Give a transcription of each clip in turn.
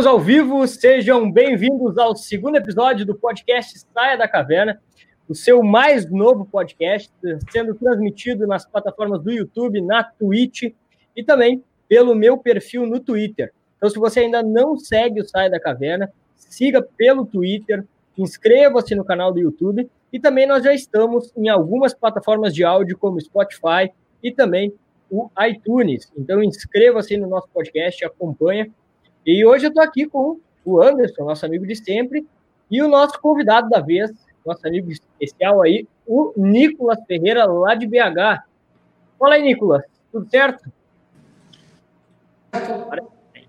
Estamos ao vivo, sejam bem-vindos ao segundo episódio do podcast Saia da Caverna, o seu mais novo podcast, sendo transmitido nas plataformas do YouTube, na Twitch e também pelo meu perfil no Twitter. Então, se você ainda não segue o Saia da Caverna, siga pelo Twitter, inscreva-se no canal do YouTube e também nós já estamos em algumas plataformas de áudio como Spotify e também o iTunes. Então inscreva-se no nosso podcast, acompanha. E hoje eu estou aqui com o Anderson, nosso amigo de sempre, e o nosso convidado da vez, nosso amigo especial aí, o Nicolas Ferreira, lá de BH. Fala aí, Nicolas, tudo certo?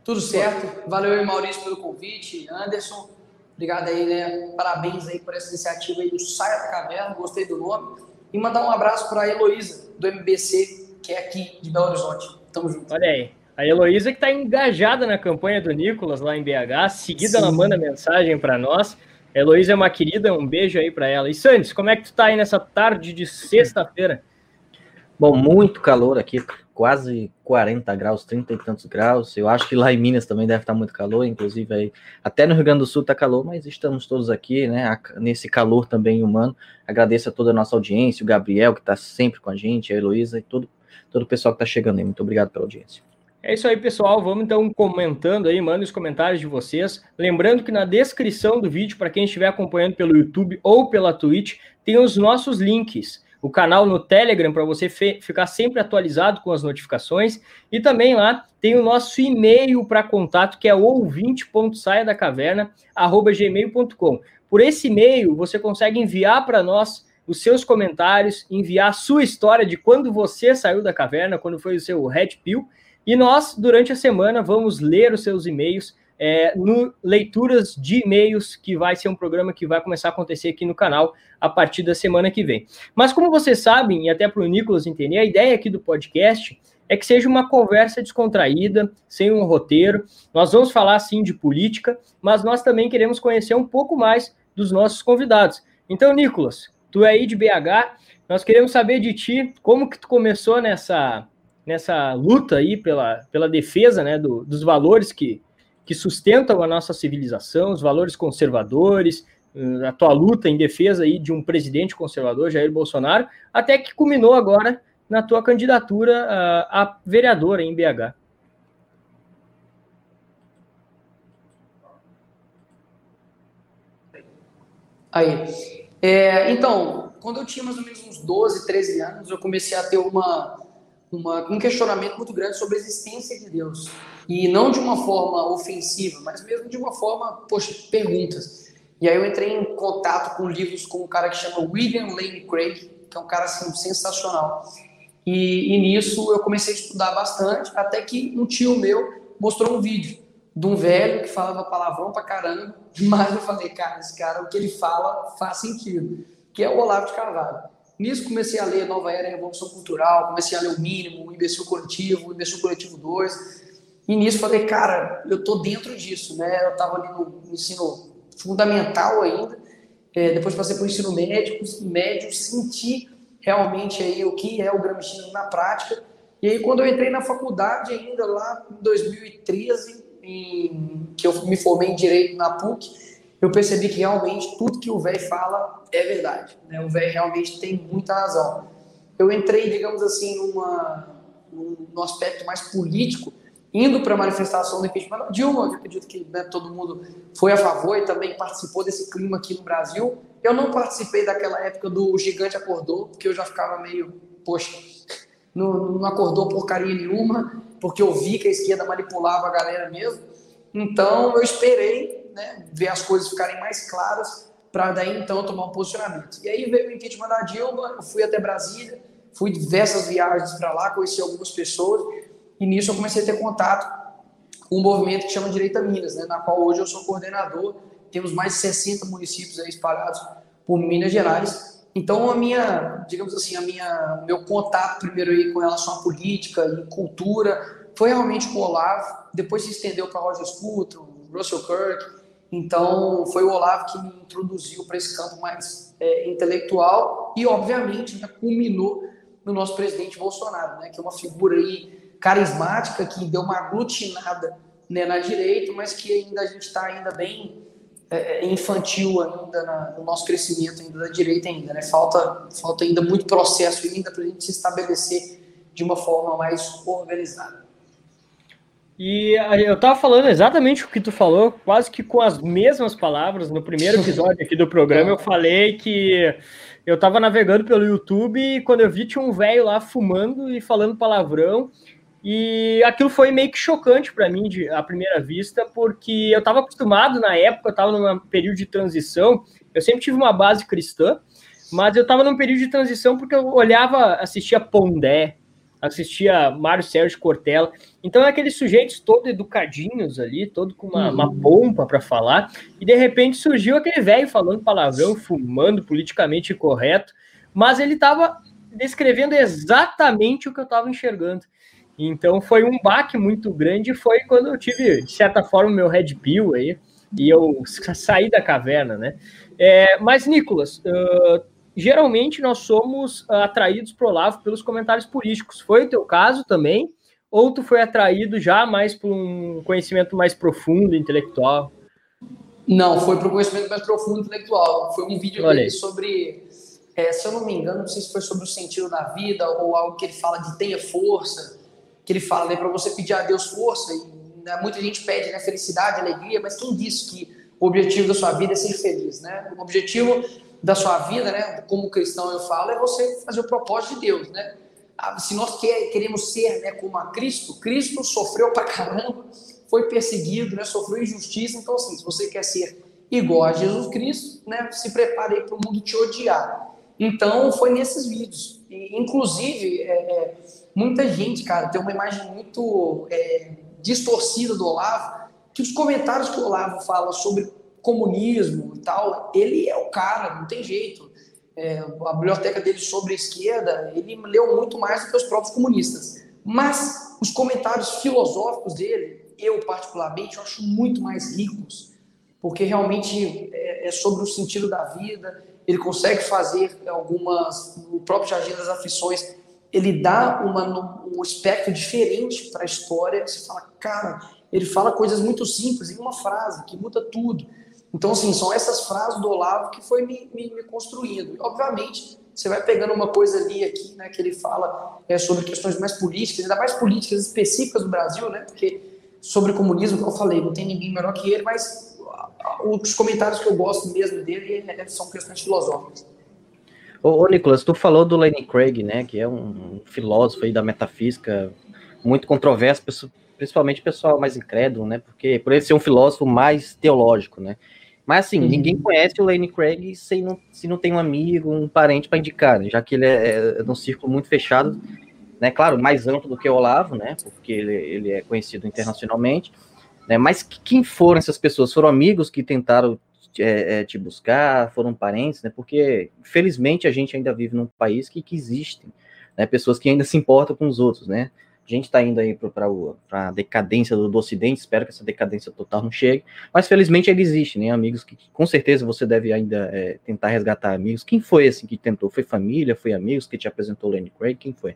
Tudo certo. Valeu aí, Maurício, pelo convite. Anderson, obrigado aí, né? Parabéns aí por essa iniciativa aí do Saia da Caverna, gostei do nome. E mandar um abraço para a Heloísa, do MBC, que é aqui de Belo Horizonte. Tamo junto. Olha aí. A Heloísa que está engajada na campanha do Nicolas lá em BH. Seguida, Sim. ela manda mensagem para nós. A Heloísa é uma querida, um beijo aí para ela. E Santos, como é que tu tá aí nessa tarde de sexta-feira? Bom, muito calor aqui, quase 40 graus, 30 e tantos graus. Eu acho que lá em Minas também deve estar muito calor, inclusive aí, até no Rio Grande do Sul está calor, mas estamos todos aqui, né, nesse calor também humano. Agradeço a toda a nossa audiência, o Gabriel, que está sempre com a gente, a Heloísa e todo todo o pessoal que está chegando aí. Muito obrigado pela audiência. É isso aí, pessoal. Vamos então comentando aí, mandem os comentários de vocês. Lembrando que na descrição do vídeo, para quem estiver acompanhando pelo YouTube ou pela Twitch, tem os nossos links. O canal no Telegram para você ficar sempre atualizado com as notificações. E também lá tem o nosso e-mail para contato, que é ouvinte.saiadacaverna.gmail.com. Por esse e-mail, você consegue enviar para nós os seus comentários, enviar a sua história de quando você saiu da caverna, quando foi o seu Red Pill. E nós, durante a semana, vamos ler os seus e-mails é, no Leituras de E-mails, que vai ser um programa que vai começar a acontecer aqui no canal a partir da semana que vem. Mas como vocês sabem, e até para o Nicolas entender, a ideia aqui do podcast é que seja uma conversa descontraída, sem um roteiro. Nós vamos falar, sim, de política, mas nós também queremos conhecer um pouco mais dos nossos convidados. Então, Nicolas, Tu é aí de BH, nós queremos saber de ti como que tu começou nessa, nessa luta aí pela, pela defesa né, do, dos valores que, que sustentam a nossa civilização, os valores conservadores, eh, a tua luta em defesa aí de um presidente conservador, Jair Bolsonaro, até que culminou agora na tua candidatura a, a vereadora em BH. Aí, é, então, quando eu tinha mais ou menos uns 12, 13 anos, eu comecei a ter uma, uma, um questionamento muito grande sobre a existência de Deus. E não de uma forma ofensiva, mas mesmo de uma forma, poxa, perguntas. E aí eu entrei em contato com livros com um cara que chama William Lane Craig, que é um cara assim, sensacional. E, e nisso eu comecei a estudar bastante, até que um tio meu mostrou um vídeo de um velho que falava palavrão pra caramba, mas eu falei, cara, esse cara, o que ele fala faz sentido, que é o Olavo de Carvalho. Nisso comecei a ler Nova Era Revolução Cultural, comecei a ler o Mínimo, o Imbecil Coletivo, o Imbecil Coletivo 2, e nisso falei, cara, eu tô dentro disso, né? Eu tava ali no ensino fundamental ainda, é, depois passei para o ensino médio, médio, senti realmente aí o que é o gramscismo na prática, e aí quando eu entrei na faculdade ainda lá em 2013, em, que eu me formei em Direito na PUC, eu percebi que realmente tudo que o velho fala é verdade. Né? O velho realmente tem muita razão. Eu entrei, digamos assim, numa, num aspecto mais político, indo para a manifestação do impeachment da Dilma, que acredito que né, todo mundo foi a favor e também participou desse clima aqui no Brasil. Eu não participei daquela época do Gigante Acordou, porque eu já ficava meio, poxa, não, não acordou porcaria nenhuma porque eu vi que a esquerda manipulava a galera mesmo. Então eu esperei né, ver as coisas ficarem mais claras para daí então tomar um posicionamento. E aí veio o impeachment da Dilma, eu fui até Brasília, fui diversas viagens para lá, conheci algumas pessoas e nisso eu comecei a ter contato com um movimento que chama Direita Minas, né, na qual hoje eu sou coordenador. Temos mais de 60 municípios espalhados por Minas Gerais então a minha, digamos assim, a minha, meu contato primeiro aí com relação à política e cultura foi realmente com o Olavo, depois se estendeu para Roger Scruton, Russell Kirk. Então foi o Olavo que me introduziu para esse campo mais é, intelectual e obviamente né, culminou no nosso presidente Bolsonaro, né, que é uma figura aí carismática que deu uma aglutinada né, na direita, mas que ainda a gente está ainda bem é, é, infantil ainda na, no nosso crescimento ainda da direita ainda, né? Falta, falta ainda muito processo ainda para a gente se estabelecer de uma forma mais organizada. E eu estava falando exatamente o que tu falou, quase que com as mesmas palavras. No primeiro episódio aqui do programa, eu falei que eu estava navegando pelo YouTube e quando eu vi tinha um velho lá fumando e falando palavrão. E aquilo foi meio que chocante para mim de, à primeira vista, porque eu estava acostumado na época, eu estava num período de transição, eu sempre tive uma base cristã, mas eu estava num período de transição porque eu olhava, assistia Pondé, assistia Mário Sérgio Cortella, então é aqueles sujeitos todos educadinhos ali, todo com uma, uma uhum. pompa para falar, e de repente surgiu aquele velho falando palavrão, fumando politicamente correto, mas ele estava descrevendo exatamente o que eu estava enxergando. Então foi um baque muito grande, foi quando eu tive, de certa forma, meu red pill aí, e eu saí da caverna, né? É, mas, Nicolas, uh, geralmente nós somos atraídos pro Olavo pelos comentários políticos. Foi o teu caso também? Ou tu foi atraído já mais por um conhecimento mais profundo, intelectual? Não, foi para um conhecimento mais profundo, intelectual. Foi um vídeo dele sobre, é, se eu não me engano, não sei se foi sobre o sentido da vida ou algo que ele fala de tenha força que ele fala, né, para você pedir a Deus força. E, né, muita gente pede né, felicidade, alegria, mas quem disse que o objetivo da sua vida é ser feliz, né? O objetivo da sua vida, né, como cristão eu falo, é você fazer o propósito de Deus, né? Ah, se nós queremos ser, né, como a Cristo, Cristo sofreu pra caramba, foi perseguido, né, sofreu injustiça, então assim, se você quer ser igual a Jesus Cristo, né, se prepare aí para o mundo te odiar. Então, foi nesses vídeos. E, inclusive, é, é, muita gente, cara, tem uma imagem muito é, distorcida do Olavo, que os comentários que o Olavo fala sobre comunismo e tal, ele é o cara, não tem jeito. É, a biblioteca dele sobre a esquerda, ele leu muito mais do que os próprios comunistas. Mas os comentários filosóficos dele, eu particularmente, eu acho muito mais ricos, porque realmente é, é sobre o sentido da vida, ele consegue fazer algumas, o próprio Jardim das Aflições, ele dá uma, um aspecto diferente para a história. Você fala, cara, ele fala coisas muito simples em uma frase que muda tudo. Então, assim, são essas frases do Olavo que foi me, me, me construindo. E, obviamente, você vai pegando uma coisa ali aqui, né, que ele fala é, sobre questões mais políticas, ainda mais políticas específicas do Brasil, né, porque sobre comunismo, como eu falei, não tem ninguém melhor que ele, mas os comentários que eu gosto mesmo dele é, são questões filosóficas. Ô, ô, Nicolas, tu falou do Lenny Craig, né, que é um filósofo aí da metafísica muito controverso, principalmente pessoal mais incrédulo, né, porque por ele ser um filósofo mais teológico, né, mas assim, uhum. ninguém conhece o Lenny Craig se não, se não tem um amigo, um parente para indicar, né, já que ele é, é de um círculo muito fechado, né, claro, mais amplo do que o Olavo, né, porque ele, ele é conhecido internacionalmente, né, mas quem foram essas pessoas? Foram amigos que tentaram é, é, te buscar, foram parentes, né? Porque, felizmente, a gente ainda vive num país que, que existem né, pessoas que ainda se importam com os outros, né? A gente está indo aí para a decadência do, do, Ocidente, espero que essa decadência total não chegue, mas felizmente ele existe, né? Amigos que, com certeza você deve ainda é, tentar resgatar amigos. Quem foi assim que tentou? Foi família? Foi amigos que te apresentou o Lenny Craig? Quem foi?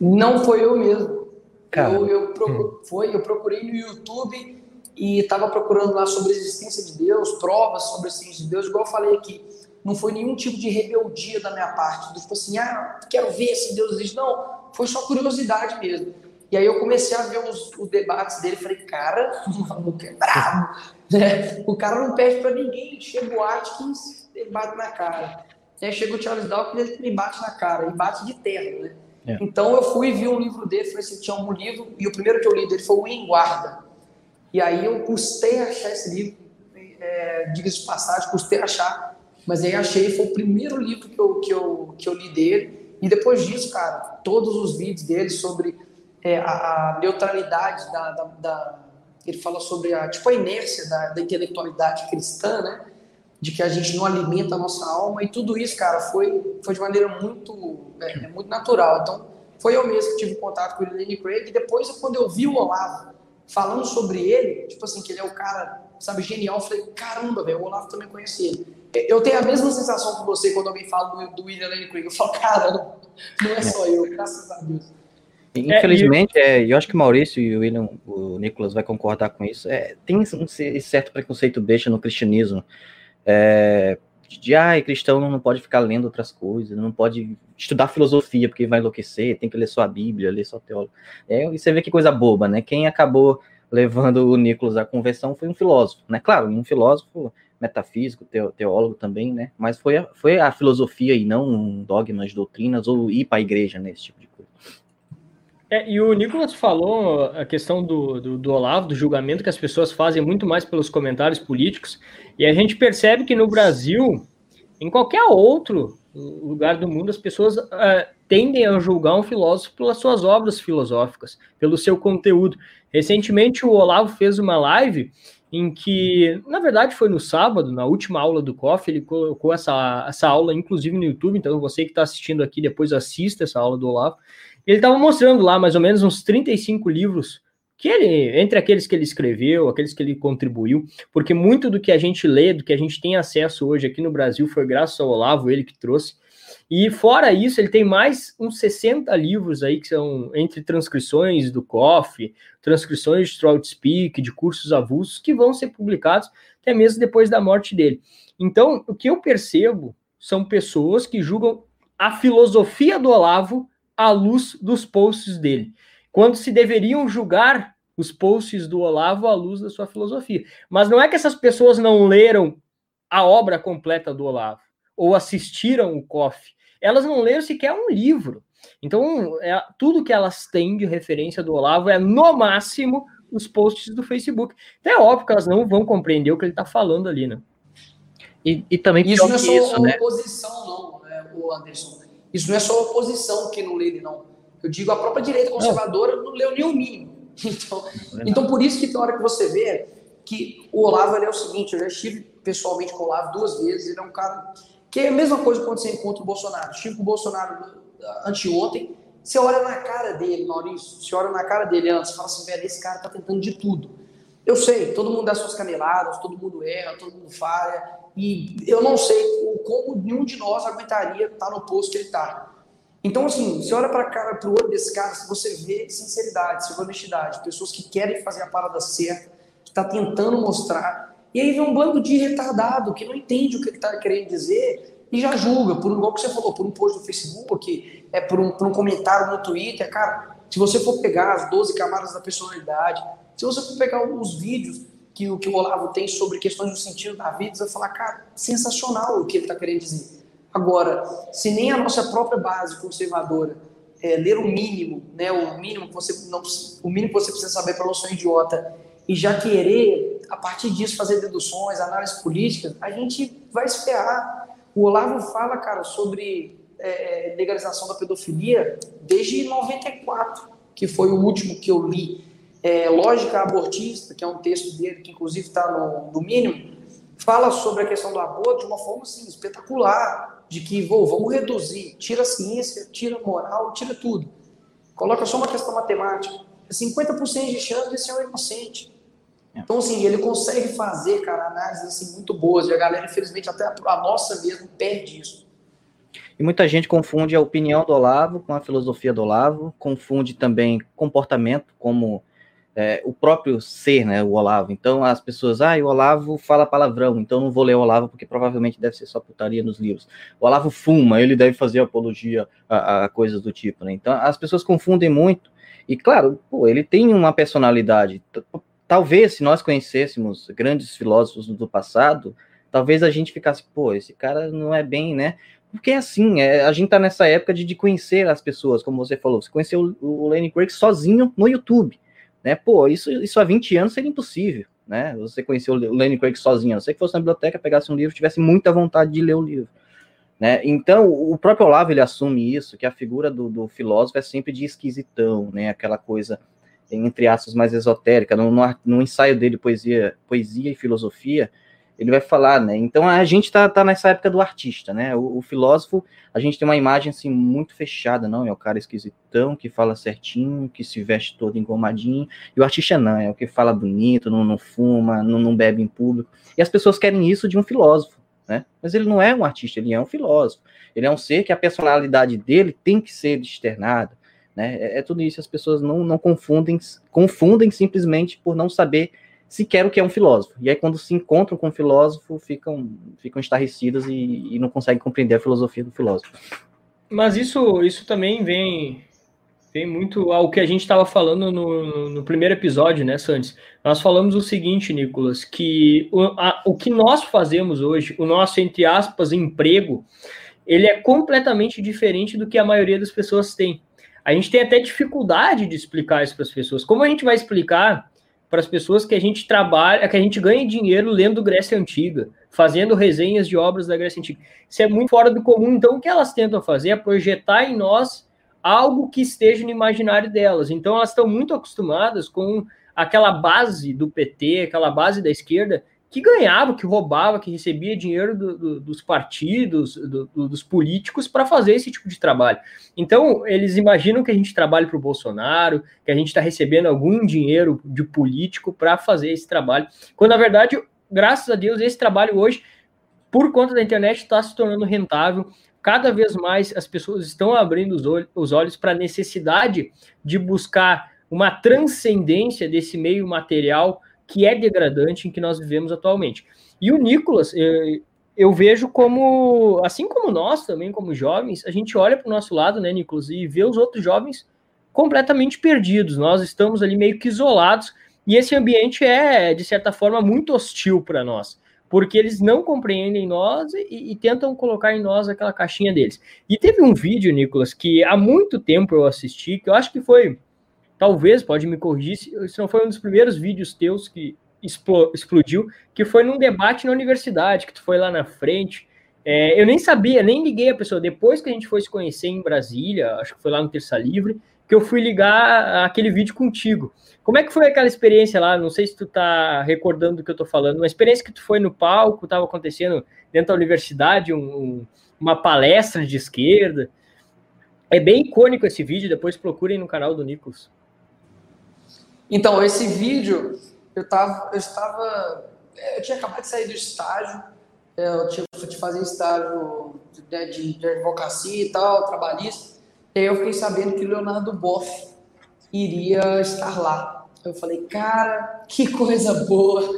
Não foi eu mesmo. Eu, eu, procure, hum. foi, eu procurei no YouTube e estava procurando lá sobre a existência de Deus, provas sobre a existência de Deus, igual eu falei aqui, não foi nenhum tipo de rebeldia da minha parte, do tipo assim, ah, quero ver se Deus existe. Não, foi só curiosidade mesmo. E aí eu comecei a ver os, os debates dele, falei, cara, o maluco é bravo, né? O cara não perde para ninguém, chega o Atkins, ele bate na cara. Aí chega o Charles Dawkins, ele me bate na cara, e bate de terra, né? É. Então eu fui vi um livro dele, falei assim, tinha um livro, e o primeiro que eu li dele foi o Em Guarda. E aí eu custei achar esse livro, é, diga-se de passagem, custei achar, mas aí achei, foi o primeiro livro que eu, que eu, que eu li dele, e depois disso, cara, todos os vídeos dele sobre é, a, a, neutralidade da, da, da, Ele fala sobre a, tipo, a inércia da, da intelectualidade cristã, né? De que a gente não alimenta a nossa alma, e tudo isso, cara, foi, foi de maneira muito, é, é muito natural. Então, foi eu mesmo que tive contato com o Lenny Craig, e depois, quando eu vi o Olavo, falando sobre ele, tipo assim, que ele é o cara, sabe, genial. Eu falei, caramba, velho, o Olavo também conhece ele. Eu tenho a mesma sensação que você quando alguém fala do, do William Lane Craig. Eu falo, cara, não, não é só eu, graças a Deus. Infelizmente, é, eu acho que o Maurício e o William, o Nicolas vai concordar com isso. É, tem esse certo preconceito besta no cristianismo. É, de, ah, cristão não pode ficar lendo outras coisas, não pode estudar filosofia porque vai enlouquecer, tem que ler só a Bíblia, ler só teólogo. É, e você vê que coisa boba, né? Quem acabou levando o Nicolas à conversão foi um filósofo, né? Claro, um filósofo metafísico, teólogo também, né? Mas foi a, foi a filosofia e não dogmas, doutrinas ou ir para a igreja, né? Esse tipo de coisa. É, e o Nicolas falou a questão do, do, do, Olavo, do julgamento que as pessoas fazem muito mais pelos comentários políticos, e a gente percebe que no Brasil, em qualquer outro lugar do mundo, as pessoas uh, tendem a julgar um filósofo pelas suas obras filosóficas, pelo seu conteúdo. Recentemente, o Olavo fez uma live em que, na verdade, foi no sábado, na última aula do COF, ele colocou essa, essa aula, inclusive, no YouTube, então você que está assistindo aqui, depois assista essa aula do Olavo. Ele estava mostrando lá mais ou menos uns 35 livros que ele, entre aqueles que ele escreveu, aqueles que ele contribuiu, porque muito do que a gente lê, do que a gente tem acesso hoje aqui no Brasil foi graças ao Olavo, ele que trouxe. E fora isso, ele tem mais uns 60 livros aí que são entre transcrições do COF, transcrições de Trout Speak, de cursos avulsos, que vão ser publicados até mesmo depois da morte dele. Então, o que eu percebo são pessoas que julgam a filosofia do Olavo à luz dos posts dele, quando se deveriam julgar os posts do Olavo à luz da sua filosofia. Mas não é que essas pessoas não leram a obra completa do Olavo ou assistiram o COF elas não leram sequer um livro. Então, é, tudo que elas têm de referência do Olavo é, no máximo, os posts do Facebook. Então, é óbvio que elas não vão compreender o que ele está falando ali, né? E, e também isso não é só isso, né? oposição, não, né, o Anderson. Isso não é só oposição que não lê ele, não. Eu digo, a própria direita conservadora não, não leu nem o mínimo. Então, então, por isso que tem hora que você vê que o Olavo é o seguinte, eu já estive pessoalmente com o Olavo duas vezes, ele é um cara que é a mesma coisa quando você encontra o Bolsonaro. Estive o Bolsonaro anteontem, você olha na cara dele, Maurício, você olha na cara dele antes, fala assim, velho, esse cara tá tentando de tudo. Eu sei, todo mundo dá suas caneladas, todo mundo erra, todo mundo falha, e eu não sei como nenhum de nós aguentaria estar no posto que ele está. Então, assim, você olha para cara, para o olho desse cara, você vê sinceridade, você vê honestidade, pessoas que querem fazer a parada certa, que está tentando mostrar, e aí vem um bando de retardado que não entende o que está querendo dizer e já julga, por igual que você falou, por um post no Facebook, é por um, por um comentário no Twitter. Cara, se você for pegar as 12 camadas da personalidade, se você for pegar os vídeos que, que o Olavo tem sobre questões do sentido da vida, você vai falar, cara, sensacional o que ele está querendo dizer. Agora, se nem a nossa própria base conservadora é, ler o mínimo, né, o mínimo que você não, o mínimo que você precisa saber para não ser um idiota e já querer, a partir disso, fazer deduções, análise política, a gente vai se ferrar. O Olavo fala, cara, sobre é, legalização da pedofilia desde 94, que foi o último que eu li. É, Lógica Abortista, que é um texto dele, que inclusive está no, no mínimo, fala sobre a questão do aborto de uma forma assim, espetacular, de que vou, vamos reduzir, tira a ciência, tira a moral, tira tudo. Coloca só uma questão matemática. 50% de chance de ser um inocente. Então, assim, ele consegue fazer, cara, análises assim, muito boas. E a galera, infelizmente, até a nossa mesmo perde isso. E muita gente confunde a opinião do Olavo com a filosofia do Olavo, confunde também comportamento como é, o próprio ser, né, o Olavo. Então as pessoas, ah, o Olavo fala palavrão, então não vou ler o Olavo porque provavelmente deve ser só putaria nos livros. O Olavo fuma, ele deve fazer apologia a, a coisas do tipo, né? Então as pessoas confundem muito. E claro, pô, ele tem uma personalidade talvez se nós conhecêssemos grandes filósofos do passado, talvez a gente ficasse, pô, esse cara não é bem, né? Porque assim, é, a gente tá nessa época de, de conhecer as pessoas, como você falou, você conheceu o, o Lenny Craig sozinho no YouTube, né? Pô, isso, isso há 20 anos seria impossível, né? Você conheceu o Lenny Craig sozinho, você que fosse na biblioteca, pegasse um livro, tivesse muita vontade de ler o livro. Né? Então, o próprio Olavo ele assume isso, que a figura do, do filósofo é sempre de esquisitão, né? Aquela coisa entre aspas, mais esotérica, no, no, no, ensaio dele, Poesia, Poesia e Filosofia, ele vai falar, né? Então a gente tá, tá nessa época do artista, né? O, o, filósofo, a gente tem uma imagem assim muito fechada, não? É o cara esquisitão que fala certinho, que se veste todo engomadinho, e o artista não, é o que fala bonito, não, não fuma, não, não bebe em público. E as pessoas querem isso de um filósofo, né? Mas ele não é um artista, ele é um filósofo. Ele é um ser que a personalidade dele tem que ser externada Né? É, é tudo isso, as pessoas não, não confundem, confundem simplesmente por não saber sequer o que é um filósofo. E aí, quando se encontram com um filósofo, ficam, ficam estarrecidas e, e não conseguem compreender a filosofia do filósofo. Mas isso, isso também vem, vem muito ao que a gente estava falando no, no, primeiro episódio, né, Santos? Nós falamos o seguinte, Nicolas, que o, a, o que nós fazemos hoje, o nosso, entre aspas, emprego, ele é completamente diferente do que a maioria das pessoas tem. A gente tem até dificuldade de explicar isso para as pessoas. Como a gente vai explicar para as pessoas que a gente trabalha, que a gente ganha dinheiro lendo Grécia Antiga, fazendo resenhas de obras da Grécia Antiga. Isso é muito fora do comum. Então, o que elas tentam fazer é projetar em nós algo que esteja no imaginário delas. Então, elas estão muito acostumadas com aquela base do PT, aquela base da esquerda, que ganhava, que roubava, que recebia dinheiro do, do, dos partidos, do, dos políticos para fazer esse tipo de trabalho. Então, eles imaginam que a gente trabalha para o Bolsonaro, que a gente está recebendo algum dinheiro de político para fazer esse trabalho, quando na verdade, graças a Deus, esse trabalho hoje, por conta da internet, está se tornando rentável. Cada vez mais as pessoas estão abrindo os, os olhos para a necessidade de buscar uma transcendência desse meio material que é degradante em que nós vivemos atualmente. E o Nicolas, eu, eu vejo como, assim como nós também, como jovens, a gente olha para o nosso lado, né, Nicolas, e vê os outros jovens completamente perdidos. Nós estamos ali meio que isolados e esse ambiente é, de certa forma, muito hostil para nós, porque eles não compreendem nós e, e, tentam colocar em nós aquela caixinha deles. E teve um vídeo, Nicolas, que há muito tempo eu assisti, que eu acho que foi talvez, pode me corrigir, se não foi um dos primeiros vídeos teus que explodiu, que foi num debate na universidade, que tu foi lá na frente. É, eu nem sabia, nem liguei a pessoa. Depois que a gente foi se conhecer em Brasília, acho que foi lá no Terça Livre, que eu fui ligar aquele vídeo contigo. Como é que foi aquela experiência lá? Não sei se tu tá recordando do que eu tô falando, uma experiência que tu foi no palco, estava acontecendo dentro da universidade, um, uma palestra de esquerda. É bem icônico esse vídeo, depois procurem no canal do Nicolas. Então, esse vídeo, eu, tava, eu estava. Eu tinha acabado de sair do estágio, eu tinha de fazer estágio né, de, de, advocacia e tal, trabalhista. E aí eu fiquei sabendo que o Leonardo Boff iria estar lá. Eu falei, cara, que coisa boa.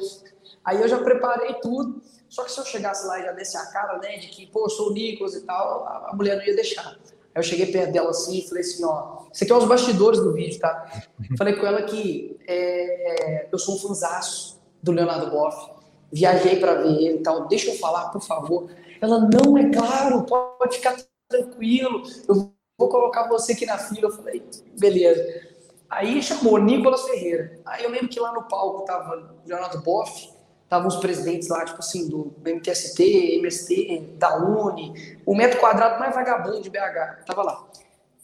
Aí eu já preparei tudo. Só que se eu chegasse lá e já desse a cara, né, de que, pô, eu sou o Nicolas e tal, a mulher não ia deixar. Aí eu cheguei perto dela assim e falei assim, ó, isso aqui é os bastidores do vídeo, tá? Falei com ela que é, eu sou um fanzaço do Leonardo Boff, viajei para ver ele e tal, deixa eu falar, por favor. Ela, não, é claro, pode ficar tranquilo, eu vou colocar você aqui na fila. Eu falei, beleza. Aí chamou Nicolas Ferreira. Aí eu lembro que lá no palco tava Leonardo Boff, estavam os presidentes lá, tipo assim, do MTST, MST, da Uni, o metro quadrado mais vagabundo de BH, tava lá.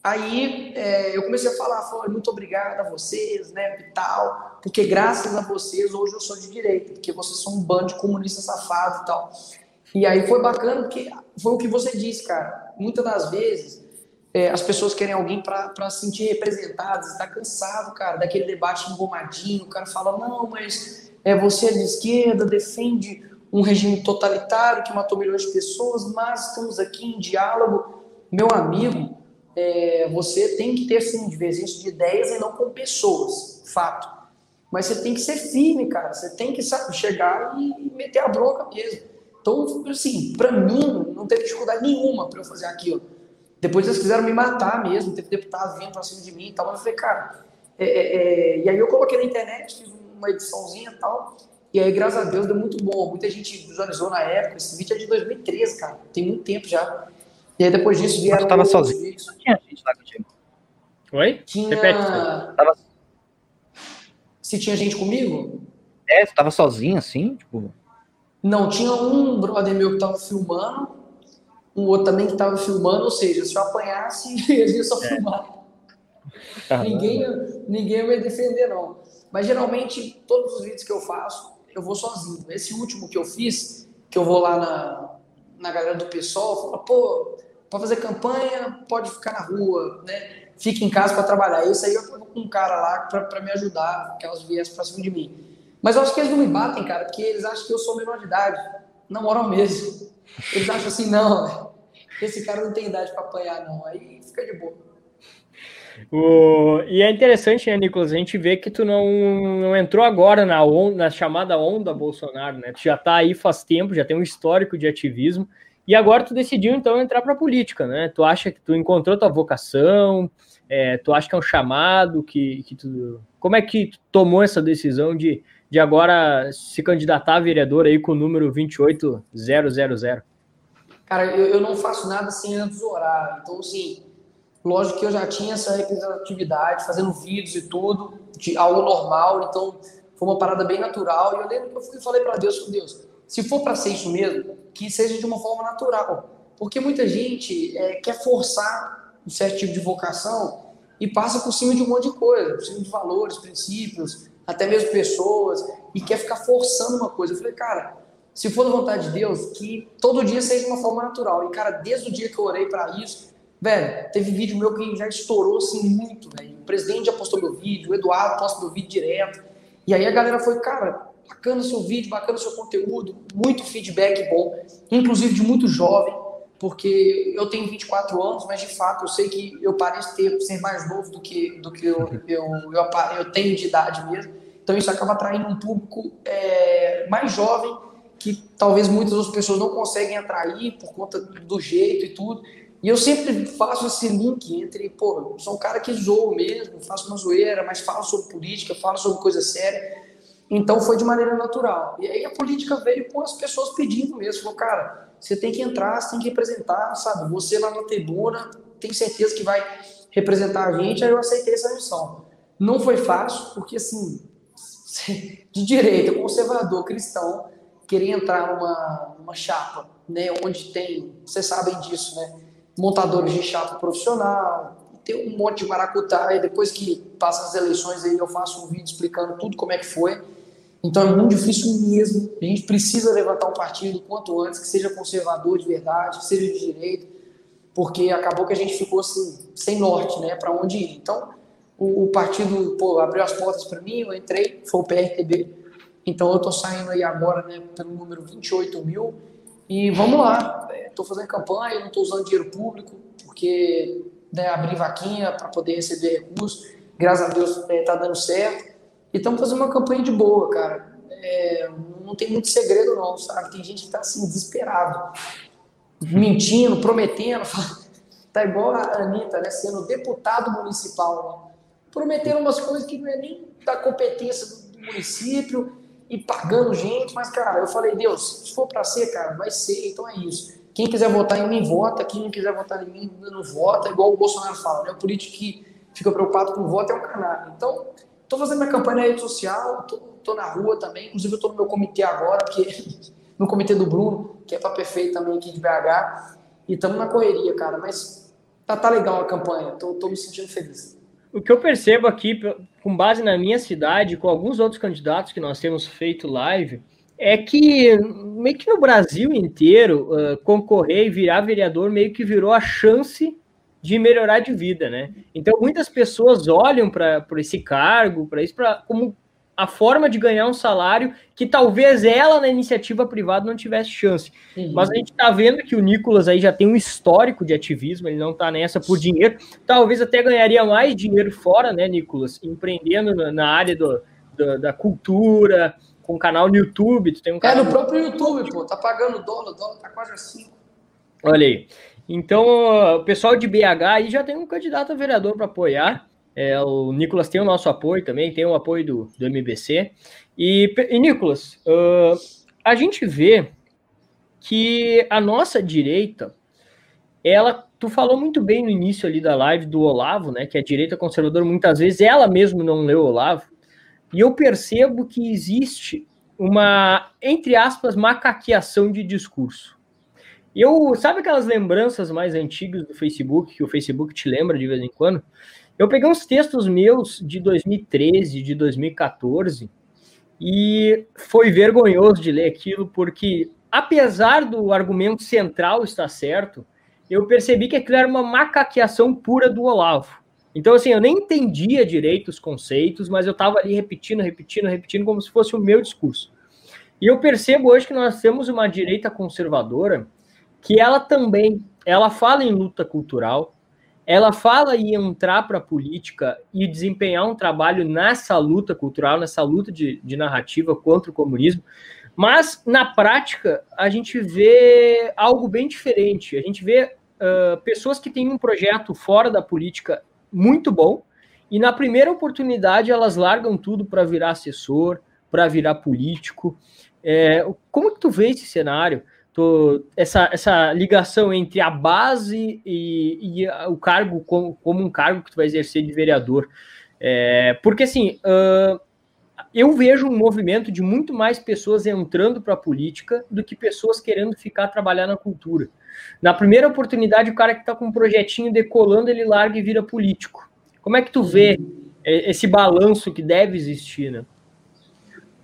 Aí é, eu comecei a falar, falei, muito obrigado a vocês, né, e tal, porque graças a vocês hoje eu sou de direita, porque vocês são um bando de comunistas safados e tal. E aí foi bacana, porque foi o que você disse, cara. Muitas das vezes é, as pessoas querem alguém para se sentir representadas, está cansado, cara, daquele debate engomadinho, o cara fala, não, mas é, você é de esquerda, defende um regime totalitário que matou milhões de pessoas, mas estamos aqui em diálogo. Meu amigo, é, você tem que ter sim divergência de ideias e não com pessoas, fato. Mas você tem que ser firme, cara. Você tem que sabe, chegar e meter a bronca mesmo. Então, assim, para mim, não teve dificuldade nenhuma para eu fazer aquilo. Depois eles quiseram me matar mesmo, teve deputado vindo para cima de mim e tal. Mas eu falei, cara, é, é, é, e aí eu coloquei na internet, fiz uma ediçãozinha e tal. E aí, graças a Deus, deu muito bom. Muita gente visualizou na época. Esse vídeo é de 2013, cara. Tem muito tempo já. E aí, depois disso, vieram. Você tava sozinho? Vídeos. Tinha gente lá contigo. Oi? Tinha. Repete. Tava... Se tinha gente comigo? É, você tava sozinho assim? Tipo. Não, tinha um brother meu que tava filmando, um outro também que tava filmando, ou seja, se eu apanhasse, ele ia só é. filmar. Ninguém, ninguém ia me defender, não. Mas geralmente, todos os vídeos que eu faço, eu vou sozinho. Esse último que eu fiz, que eu vou lá na, na galera do pessoal, fala, pô, para fazer campanha, pode ficar na rua, né? Fica em casa para trabalhar. Isso aí eu vou com um cara lá para me ajudar, que elas viessem para cima de mim. Mas eu acho que eles não me batem, cara, porque eles acham que eu sou menor de idade. Na moral mesmo. Eles acham assim, não, esse cara não tem idade para apanhar, não. Aí fica de boa. O, e é interessante, né, Nicolas? A gente vê que tu não, não entrou agora na, na chamada onda Bolsonaro, né? Tu já tá aí faz tempo, já tem um histórico de ativismo, e agora tu decidiu então entrar para a política, né? Tu acha que tu encontrou tua vocação? É, tu acha que é um chamado? Que, que tu, como é que tu tomou essa decisão de, de agora se candidatar a vereador aí com o número 28000? Cara, eu, eu não faço nada sem antes orar. Então, assim, lógico que eu já tinha essa representatividade, fazendo vídeos e tudo, de algo normal, então foi uma parada bem natural. E eu lembro que eu fui falei para Deus, Deus, se for para ser isso mesmo, que seja de uma forma natural. Porque muita gente é, quer forçar um certo tipo de vocação e passa por cima de um monte de coisa, por cima de valores, princípios, até mesmo pessoas, e quer ficar forçando uma coisa. Eu falei, cara, se for da vontade de Deus, que todo dia seja de uma forma natural. E, cara, desde o dia que eu orei para isso, velho, teve vídeo meu que já estourou assim muito, velho. O presidente já postou meu vídeo, o Eduardo posta meu vídeo direto. E aí a galera foi, cara, bacana seu vídeo, bacana seu conteúdo, muito feedback bom, inclusive de muito jovem, porque eu tenho 24 anos, mas de fato eu sei que eu pareço ter, ser mais novo do que, do que eu, eu, eu, eu tenho de idade mesmo. Então isso acaba atraindo um público é, mais jovem que talvez muitas outras pessoas não conseguem atrair por conta do jeito e tudo. E eu sempre faço esse link entre, pô, sou um cara que zoou mesmo, faço uma zoeira, mas falo sobre política, falo sobre coisa séria. Então foi de maneira natural. E aí a política veio com as pessoas pedindo mesmo. Falou, cara, você tem que entrar, você tem que representar, sabe? Você lá na tribuna, tem certeza que vai representar a gente. Aí eu aceitei essa missão. Não foi fácil, porque assim, de direita, conservador, cristão, querer entrar numa, numa chapa, né, onde tem, vocês sabem disso, né, montadores de chapa profissional, tem um monte de maracutá, e depois que passa as eleições aí eu faço um vídeo explicando tudo como é que foi, então é muito difícil mesmo, a gente precisa levantar um partido quanto antes, que seja conservador de verdade, que seja de direito, porque acabou que a gente ficou assim, sem norte, né, para onde ir. Então, o, o partido pô, abriu as portas para mim, eu entrei, foi o PRTB, então eu estou saindo aí agora né, pelo número 28 mil e vamos lá. Estou é, fazendo campanha, não estou usando dinheiro público, porque né, abri vaquinha para poder receber recursos. Graças a Deus está é, dando certo. E estamos fazendo uma campanha de boa, cara. É, não tem muito segredo, não, sabe? Tem gente que está assim, desesperado, mentindo, prometendo. Tá igual a Anitta, né? Sendo deputado municipal, né? prometendo umas coisas que não é nem da competência do, do município e pagando gente, mas, cara, eu falei, Deus, se for para ser, cara, vai ser, então é isso. Quem quiser votar em mim, vota. Quem não quiser votar em mim, não vota. Igual o Bolsonaro fala, né? O político que fica preocupado com o voto é um canalha. Então, estou fazendo minha campanha na rede social, estou na rua também. Inclusive, eu estou no meu comitê agora, porque no comitê do Bruno, que é para perfeito também aqui de BH. E estamos na correria, cara. Mas tá, tá legal a campanha. Estou me sentindo feliz o que eu percebo aqui, com base na minha cidade, com alguns outros candidatos que nós temos feito live, é que meio que no Brasil inteiro, uh, concorrer e virar vereador meio que virou a chance de melhorar de vida, né? Então muitas pessoas olham para esse cargo, para isso, pra, como a forma de ganhar um salário que talvez ela na iniciativa privada não tivesse chance. Uhum. Mas a gente está vendo que o Nicolas aí já tem um histórico de ativismo, ele não está nessa por dinheiro. Talvez até ganharia mais dinheiro fora, né, Nicolas? Empreendendo na área do, do da cultura, com canal no YouTube. Tu tem um canal... É, no próprio YouTube, pô, tá pagando dólar, o dólar tá quase assim. Olha aí. Então, o pessoal de BH aí já tem um candidato a vereador para apoiar. É, o Nicolas tem o nosso apoio também, tem o apoio do, do MBC. E, e Nicolas, uh, a gente vê que a nossa direita, ela, tu falou muito bem no início ali da live do Olavo, né, que a direita conservadora muitas vezes ela mesmo não leu o Olavo, e eu percebo que existe uma, entre aspas, macaqueação de discurso. Eu, sabe aquelas lembranças mais antigas do Facebook, que o Facebook te lembra de vez em quando? Eu peguei uns textos meus de 2013, de 2014, e foi vergonhoso de ler aquilo, porque apesar do argumento central estar certo, eu percebi que aquilo era uma macaqueação pura do Olavo. Então, assim, eu nem entendia direito os conceitos, mas eu estava ali repetindo, repetindo, repetindo, como se fosse o meu discurso. E eu percebo hoje que nós temos uma direita conservadora que ela também, ela fala em luta cultural, ela fala em entrar para a política e desempenhar um trabalho nessa luta cultural, nessa luta de, de narrativa contra o comunismo, mas na prática a gente vê algo bem diferente. A gente vê uh, pessoas que têm um projeto fora da política muito bom e na primeira oportunidade elas largam tudo para virar assessor, para virar político. É, como que tu vê esse cenário? Tô, essa, essa ligação entre a base e, e o cargo como, como, um cargo que tu vai exercer de vereador. É, porque assim, uh, eu vejo um movimento de muito mais pessoas entrando para a política do que pessoas querendo ficar trabalhar na cultura. Na primeira oportunidade, o cara que está com um projetinho decolando, ele larga e vira político. Como é que tu vê esse balanço que deve existir, né?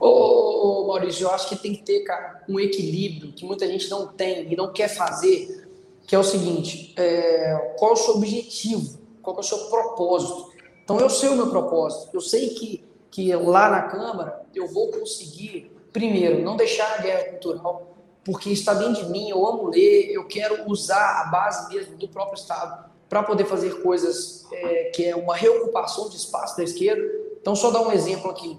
Ô, Maurício, eu acho que tem que ter, cara, um equilíbrio que muita gente não tem e não quer fazer, que é o seguinte, é, qual é o seu objetivo? Qual é o seu propósito? Então, eu sei o meu propósito. Eu sei que, que lá na Câmara eu vou conseguir, primeiro, não deixar a guerra cultural, porque está dentro de mim, eu amo ler, eu quero usar a base mesmo do próprio Estado para poder fazer coisas é, que é uma reocupação de espaço da esquerda. Então, só dar um exemplo aqui.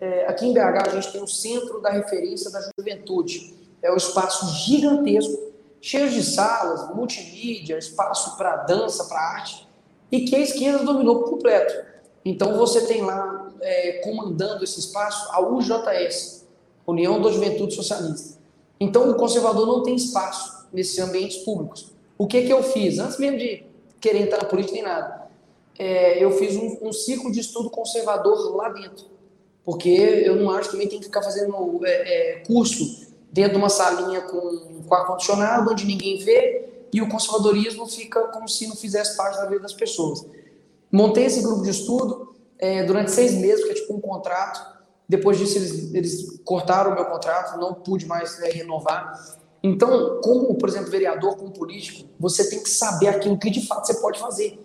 É, aqui em BH a gente tem o Centro da Referência da Juventude. É um espaço gigantesco, cheio de salas, multimídia, espaço para dança, para arte, e que a esquerda dominou por completo. Então você tem lá é, comandando esse espaço a UJS, União da Juventude Socialista. Então o conservador não tem espaço nesses ambientes públicos. O que que eu fiz? Antes mesmo de querer entrar na política nem nada, é, eu fiz um, um ciclo de estudo conservador lá dentro porque eu não acho que também tem que ficar fazendo é, é, curso dentro de uma salinha com, com ar-condicionado, onde ninguém vê, e o conservadorismo fica como se não fizesse parte da vida das pessoas. Montei esse grupo de estudo é, durante seis meses, que é tipo um contrato. Depois disso, eles, eles cortaram o meu contrato, não pude mais né, renovar. Então, como, por exemplo, vereador, como político, você tem que saber aquilo que de fato você pode fazer.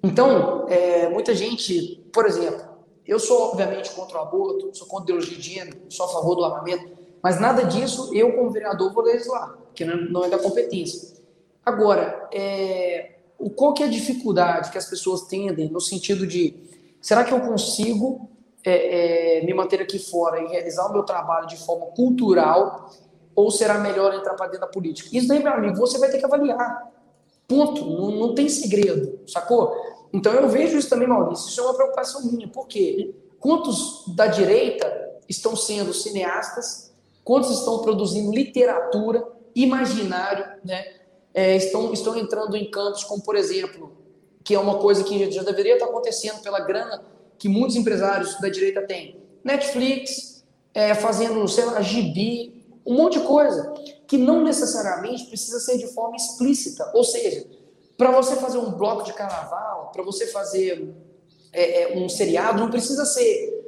Então, é, muita gente, por exemplo, eu sou, obviamente, contra o aborto, sou contra a ideologia de gênero, sou a favor do armamento, mas nada disso eu, como vereador, vou legislar, porque não é da competência. Agora, é, qual que é a dificuldade que as pessoas tendem no sentido de será que eu consigo é, é, me manter aqui fora e realizar o meu trabalho de forma cultural ou será melhor entrar para dentro da política? Isso daí, meu amigo, você vai ter que avaliar. Ponto. Não, não tem segredo, sacou? Então eu vejo isso também, Maurício, isso é uma preocupação minha, porque quantos da direita estão sendo cineastas, quantos estão produzindo literatura, imaginário, né? É, estão, estão entrando em campos como, por exemplo, que é uma coisa que já deveria estar acontecendo pela grana que muitos empresários da direita têm. Netflix, é, fazendo, sei lá, gibi, um monte de coisa, que não necessariamente precisa ser de forma explícita, ou seja, para você fazer um bloco de carnaval, para você fazer é, é, um seriado, não precisa ser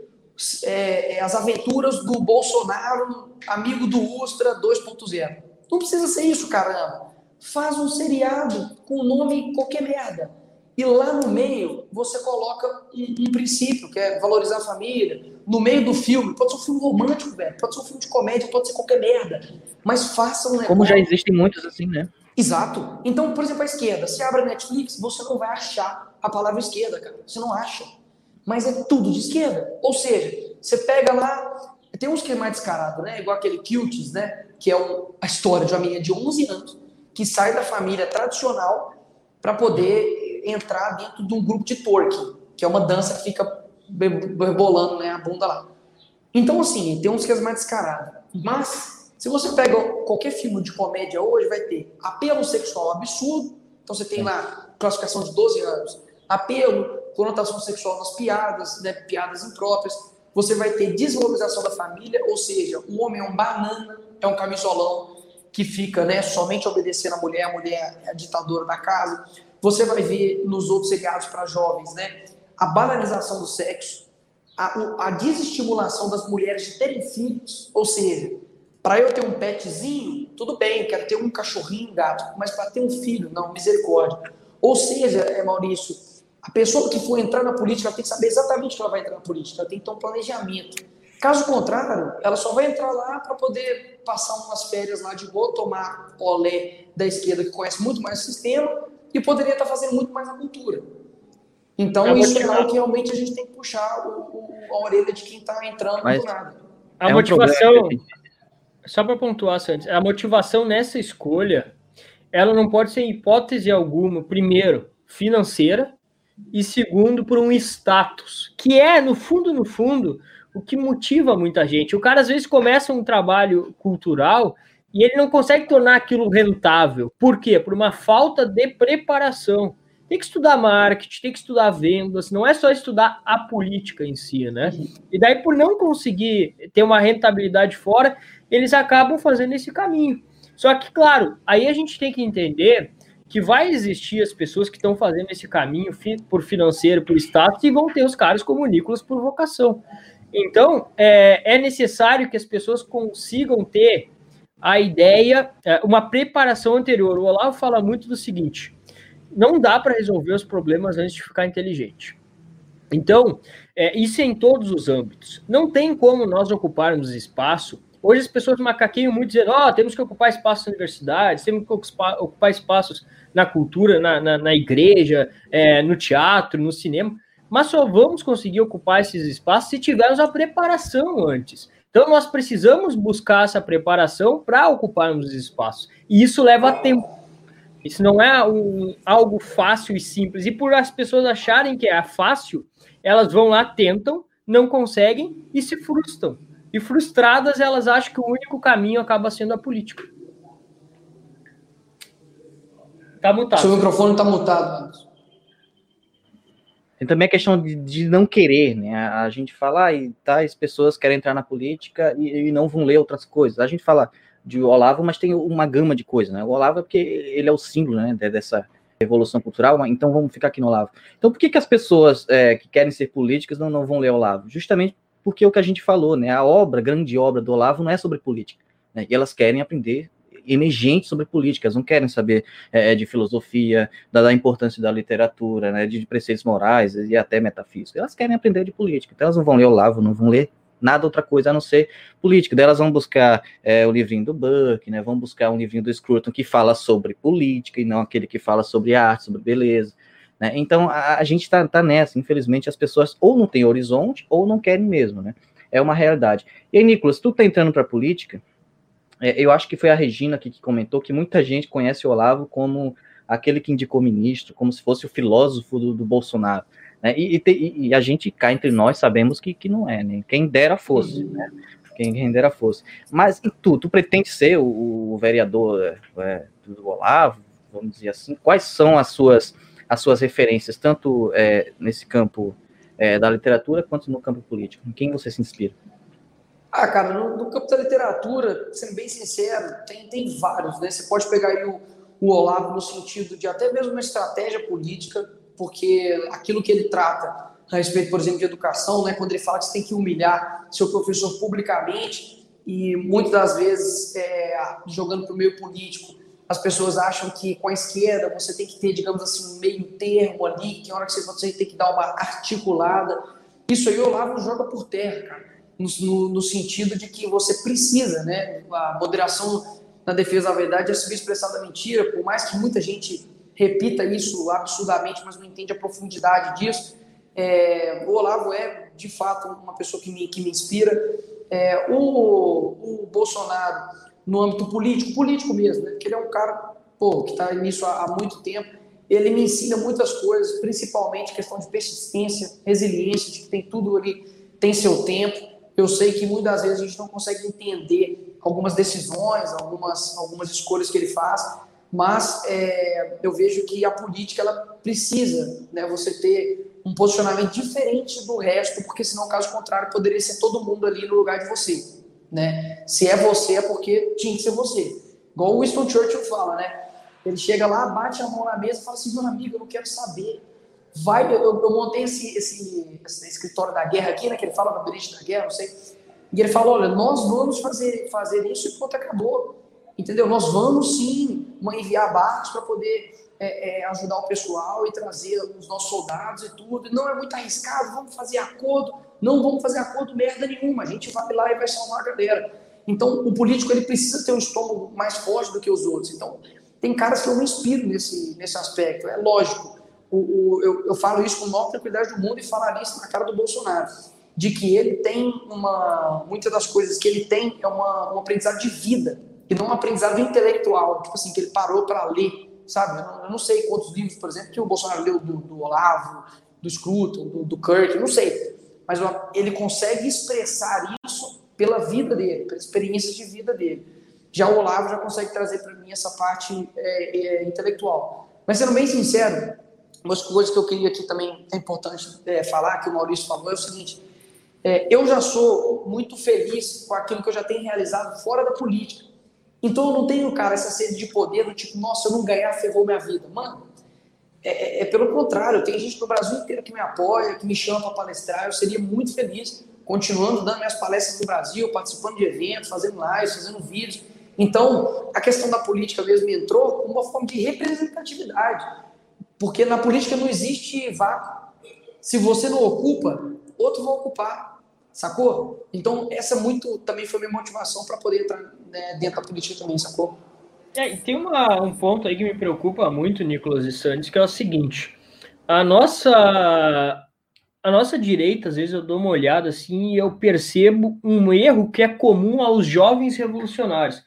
é, é as aventuras do Bolsonaro, amigo do Ustra 2.0. Não precisa ser isso, caramba. Faz um seriado com o nome qualquer merda. E lá no meio você coloca um, um, princípio, que é valorizar a família. No meio do filme, pode ser um filme romântico, velho. Pode ser um filme de comédia, pode ser qualquer merda. Mas faça um negócio. Como já existem muitos assim, né? Exato. Então, por exemplo, a esquerda. Se abre a Netflix, você não vai achar a palavra esquerda, cara. Você não acha. Mas é tudo de esquerda. Ou seja, você pega lá. Tem uns que é mais descarado, né? Igual aquele Kiltis, né? Que é um, a história de uma menina de 11 anos que sai da família tradicional para poder entrar dentro de um grupo de twerking, que é uma dança que fica rebolando né, a bunda lá. Então, assim, tem uns que é mais descarado. Mas se você pega qualquer filme de comédia hoje, vai ter apelo sexual absurdo. Então você tem lá classificação de 12 anos, apelo, conotação sexual nas piadas, né, piadas impróprias. Você vai ter desvalorização da família, ou seja, o homem é um banana, é um camisolão que fica né, somente obedecendo a mulher, a mulher é a ditadora da casa. Você vai ver nos outros seriados para jovens, né, a banalização do sexo, a, a desestimulação das mulheres de terem filhos, ou seja, para eu ter um petzinho, tudo bem, quero ter um cachorrinho, um gato, mas para ter um filho, não, misericórdia. Ou seja, é, Maurício, a pessoa que for entrar na política ela tem que saber exatamente que ela vai entrar na política, ela tem que ter um planejamento. Caso contrário, ela só vai entrar lá para poder passar umas férias lá de boa, tomar olé da esquerda que conhece muito mais o sistema e poderia estar fazendo muito mais na cultura. Então, a isso é algo que realmente a gente tem que puxar o, o, a orelha de quem está entrando Mas do nada. A é motivação, um só para pontuar, Santos, a motivação nessa escolha, ela não pode ser em hipótese alguma, primeiro, financeira, e segundo, por um status, que é, no fundo, no fundo, o que motiva muita gente. O cara, às vezes, começa um trabalho cultural e ele não consegue tornar aquilo rentável. Por quê? Por uma falta de preparação. Tem que estudar marketing, tem que estudar vendas, não é só estudar a política em si, né? E daí, por não conseguir ter uma rentabilidade fora, eles acabam fazendo esse caminho. Só que, claro, aí a gente tem que entender que vai existir as pessoas que estão fazendo esse caminho por financeiro, por status, e vão ter os caras como o Nicolas por vocação. Então, é, é necessário que as pessoas consigam ter a ideia, é, uma preparação anterior. O Olavo fala muito do seguinte: não dá para resolver os problemas antes de ficar inteligente. Então, é, isso é em todos os âmbitos. Não tem como nós ocuparmos espaço. Hoje as pessoas macaqueiam muito dizendo: ó, oh, temos que ocupar espaços nas universidades, temos que ocupar, ocupar espaços na cultura, na, na, na igreja, é, no teatro, no cinema mas só vamos conseguir ocupar esses espaços se tivermos a preparação antes. Então, nós precisamos buscar essa preparação para ocuparmos os espaços. E isso leva tempo. Isso não é um, algo fácil e simples. E por as pessoas acharem que é fácil, elas vão lá, tentam, não conseguem e se frustram. E frustradas, elas acham que o único caminho acaba sendo a política. Tá mutado. Seu microfone está mutado. Tem também a questão de, de não querer, né? A, a gente fala, ah, e tais pessoas querem entrar na política e, e, não vão ler outras coisas. A gente fala de Olavo, mas tem uma gama de coisas, né? O Olavo é porque ele é o símbolo, né, dessa revolução cultural, então vamos ficar aqui no Olavo. Então, por que, que as pessoas é, que querem ser políticas não, não vão ler Olavo? Justamente porque é o que a gente falou, né? A obra, grande obra do Olavo não é sobre política, né? E elas querem aprender emergentes sobre políticas, não querem saber é, de filosofia, da, da, importância da literatura, né, de preceitos morais e até metafísica. Elas querem aprender de política, então elas não vão ler Olavo, não vão ler nada outra coisa a não ser política. Daí elas vão buscar é, o livrinho do Burke, né, vão buscar um livrinho do Scruton que fala sobre política e não aquele que fala sobre arte, sobre beleza. Né? Então a, a gente está tá nessa, infelizmente as pessoas ou não têm horizonte ou não querem mesmo, né? É uma realidade. E aí, Nicolas, tu tá entrando para política, é, eu acho que foi a Regina aqui que comentou que muita gente conhece o Olavo como aquele que indicou ministro, como se fosse o filósofo do, do Bolsonaro. Né? E, e, e, a gente cá entre nós sabemos que, que não é, né? Quem dera fosse, né? Quem, quem dera fosse. Mas e tu, tu pretende ser o, o vereador é, do Olavo, vamos dizer assim? Quais são as suas, as suas referências, tanto é, nesse campo é, da literatura quanto no campo político? Em quem você se inspira? Ah, cara, no, no, campo da literatura, sendo bem sincero, tem, tem vários, né? Você pode pegar aí o, o Olavo no sentido de até mesmo uma estratégia política, porque aquilo que ele trata a respeito, por exemplo, de educação, né? Quando ele fala que você tem que humilhar seu professor publicamente e muitas das vezes é, jogando para o meio político, as pessoas acham que com a esquerda você tem que ter, digamos assim, um meio termo ali, que é hora que você, você tem que dar uma articulada. Isso aí o Olavo joga por terra, cara no, no, sentido de que você precisa, né? A moderação na defesa da verdade é expressar da mentira, por mais que muita gente repita isso absurdamente, mas não entende a profundidade disso. É, o Olavo é, de fato, uma pessoa que me, que me inspira. É, o, o Bolsonaro, no âmbito político, político mesmo, né? que ele é um cara pô, que está nisso há, há muito tempo, ele me ensina muitas coisas, principalmente questão de persistência, resiliência, de que tem tudo ali, tem seu tempo. Eu sei que muitas vezes a gente não consegue entender algumas decisões, algumas, algumas escolhas que ele faz, mas é, eu vejo que a política ela precisa, né, você ter um posicionamento diferente do resto, porque senão, caso contrário, poderia ser todo mundo ali no lugar de você, né? Se é você, é porque tinha que ser você. Igual o Winston Churchill fala, né? Ele chega lá, bate a mão na mesa fala assim, meu amigo, eu não quero saber vai, eu, eu montei esse, esse, esse, escritório da guerra aqui, né, que ele fala no bilhete da guerra, não sei, e ele falou, olha, nós vamos fazer, fazer isso e pronto, acabou, entendeu? Nós vamos sim enviar barcos para poder é, é, ajudar o pessoal e trazer os nossos soldados e tudo, não é muito arriscado, vamos fazer acordo, não vamos fazer acordo merda nenhuma, a gente vai lá e vai salvar a galera. Então, o político ele precisa ter um estômago mais forte do que os outros. Então, tem caras que eu me inspiro nesse, nesse aspecto, é lógico. O, o, eu, eu falo isso com a maior tranquilidade do mundo e falaria isso na cara do Bolsonaro, de que ele tem uma. Muitas das coisas que ele tem é uma, um aprendizado de vida, e não um aprendizado intelectual, tipo assim, que ele parou para ler, sabe? Eu não, eu não, sei quantos livros, por exemplo, que o Bolsonaro leu do, do Olavo, do Scruton, do, do Kirk, não sei. Mas ele consegue expressar isso pela vida dele, pela experiência de vida dele. Já o Olavo já consegue trazer para mim essa parte é, é, intelectual. Mas sendo bem sincero, umas coisas que eu queria aqui também é importante é, falar, que o Maurício falou, é o seguinte: é, eu já sou muito feliz com aquilo que eu já tenho realizado fora da política. Então eu não tenho, cara, essa sede de poder do tipo, nossa, eu não ganhar, ferrou minha vida. Mano, é, é, é pelo contrário, tem gente no Brasil inteiro que me apoia, que me chama para palestrar, eu seria muito feliz continuando dando minhas palestras no Brasil, participando de eventos, fazendo lives, fazendo vídeos. Então, a questão da política mesmo entrou como uma forma de representatividade. Porque na política não existe vácuo. Se você não ocupa, outro vai ocupar. Sacou? Então, essa muito também foi minha motivação para poder entrar né, dentro da política também, sacou? É, e tem uma, um ponto aí que me preocupa muito, Nicolas e Santos, que é o seguinte: a nossa a nossa direita, às vezes eu dou uma olhada assim e eu percebo um erro que é comum aos jovens revolucionários.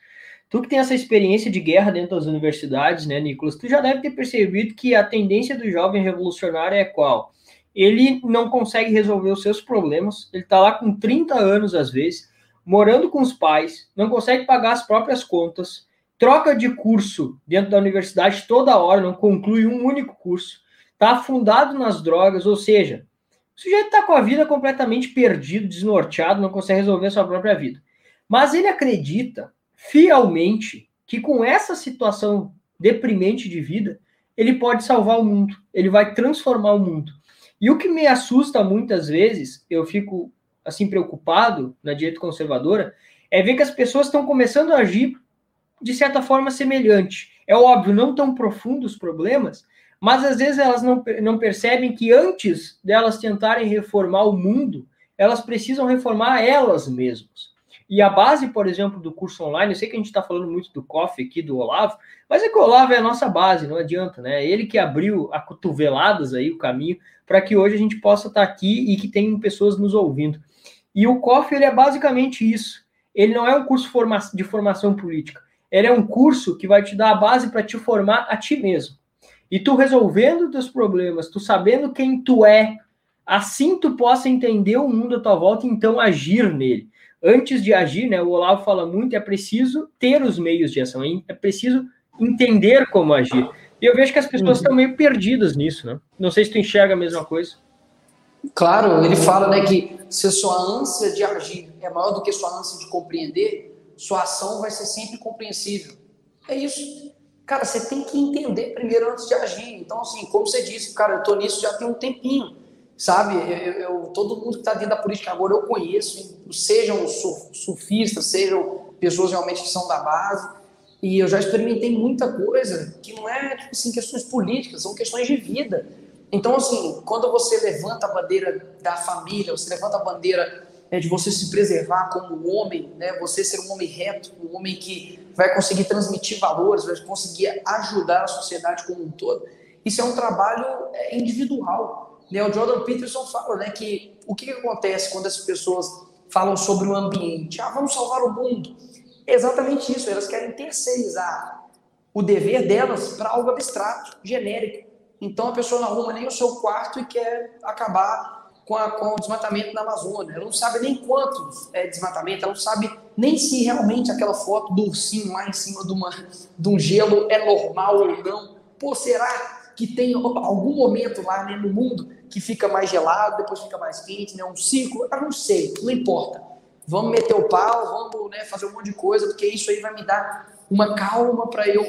Tu que tem essa experiência de guerra dentro das universidades, né, Nicolas? Tu já deve ter percebido que a tendência do jovem revolucionário é qual? Ele não consegue resolver os seus problemas, ele tá lá com 30 anos às vezes, morando com os pais, não consegue pagar as próprias contas, troca de curso dentro da universidade toda hora, não conclui um único curso, tá afundado nas drogas, ou seja, o sujeito está com a vida completamente perdido, desnorteado, não consegue resolver a sua própria vida. Mas ele acredita fielmente que com essa situação deprimente de vida, ele pode salvar o mundo, ele vai transformar o mundo. E o que me assusta muitas vezes, eu fico assim preocupado na direita conservadora, é ver que as pessoas estão começando a agir de certa forma semelhante. É óbvio, não tão profundos os problemas, mas às vezes elas não, não percebem que antes delas tentarem reformar o mundo, elas precisam reformar elas mesmas. E a base, por exemplo, do curso online, eu sei que a gente está falando muito do COF aqui, do Olavo, mas é que o Olavo é a nossa base, não adianta, né? Ele que abriu a cotoveladas aí, o caminho, para que hoje a gente possa estar tá aqui e que tenham pessoas nos ouvindo. E o COF, ele é basicamente isso. Ele não é um curso de formação política. Ele é um curso que vai te dar a base para te formar a ti mesmo. E tu resolvendo teus problemas, tu sabendo quem tu é, assim tu possa entender o mundo à tua volta e então agir nele antes de agir, né, o Olavo fala muito, é preciso ter os meios de ação, é preciso entender como agir. E eu vejo que as pessoas uhum. estão meio perdidas nisso, né? Não sei se tu enxerga a mesma coisa. Claro, ele fala né, que se a sua ânsia de agir é maior do que a sua ânsia de compreender, sua ação vai ser sempre compreensível. É isso. Cara, você tem que entender primeiro antes de agir. Então, assim, como você disse, cara, eu tô nisso já tem um tempinho sabe? Eu, eu, todo mundo que está dentro da política agora eu conheço, sejam surfistas, sejam pessoas realmente que são da base, e eu já experimentei muita coisa que não é tipo assim questões políticas, são questões de vida. Então, assim, quando você levanta a bandeira da família, você levanta a bandeira é, de você se preservar como homem, né? Você ser um homem reto, um homem que vai conseguir transmitir valores, vai conseguir ajudar a sociedade como um todo. Isso é um trabalho é, individual. Né, o Jordan Peterson fala né, que o que, que acontece quando as pessoas falam sobre o ambiente? Ah, vamos salvar o mundo. É exatamente isso, elas querem terceirizar o dever delas para algo abstrato, genérico. Então a pessoa não arruma nem o seu quarto e quer acabar com, a, com o desmatamento na Amazônia. Ela não sabe nem quanto é desmatamento, ela não sabe nem se realmente aquela foto do ursinho lá em cima de, uma, de um gelo é normal ou não. Pô, será que tem algum momento lá né, no mundo que fica mais gelado, depois fica mais quente, né? Um ciclo, eu não sei, não importa. Vamos meter o pau, vamos né, fazer um monte de coisa, porque isso aí vai me dar uma calma para eu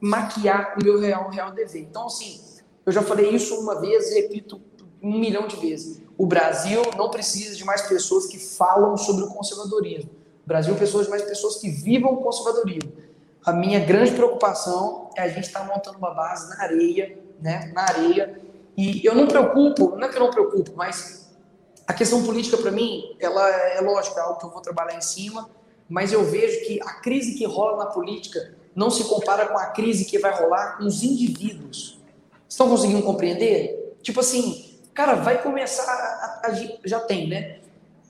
maquiar o meu real, real dever. Então, assim, eu já falei isso uma vez e repito um milhão de vezes. O Brasil não precisa de mais pessoas que falam sobre o conservadorismo. O Brasil precisa de mais pessoas que vivam o conservadorismo. A minha grande preocupação é a gente estar tá montando uma base na areia, né, na areia, e eu não preocupo, não é que eu não preocupo, mas a questão política para mim, ela é lógico, é algo que eu vou trabalhar em cima, mas eu vejo que a crise que rola na política não se compara com a crise que vai rolar com os indivíduos. Estão conseguindo compreender? Tipo assim, cara, vai começar. A, a, a, já tem, né?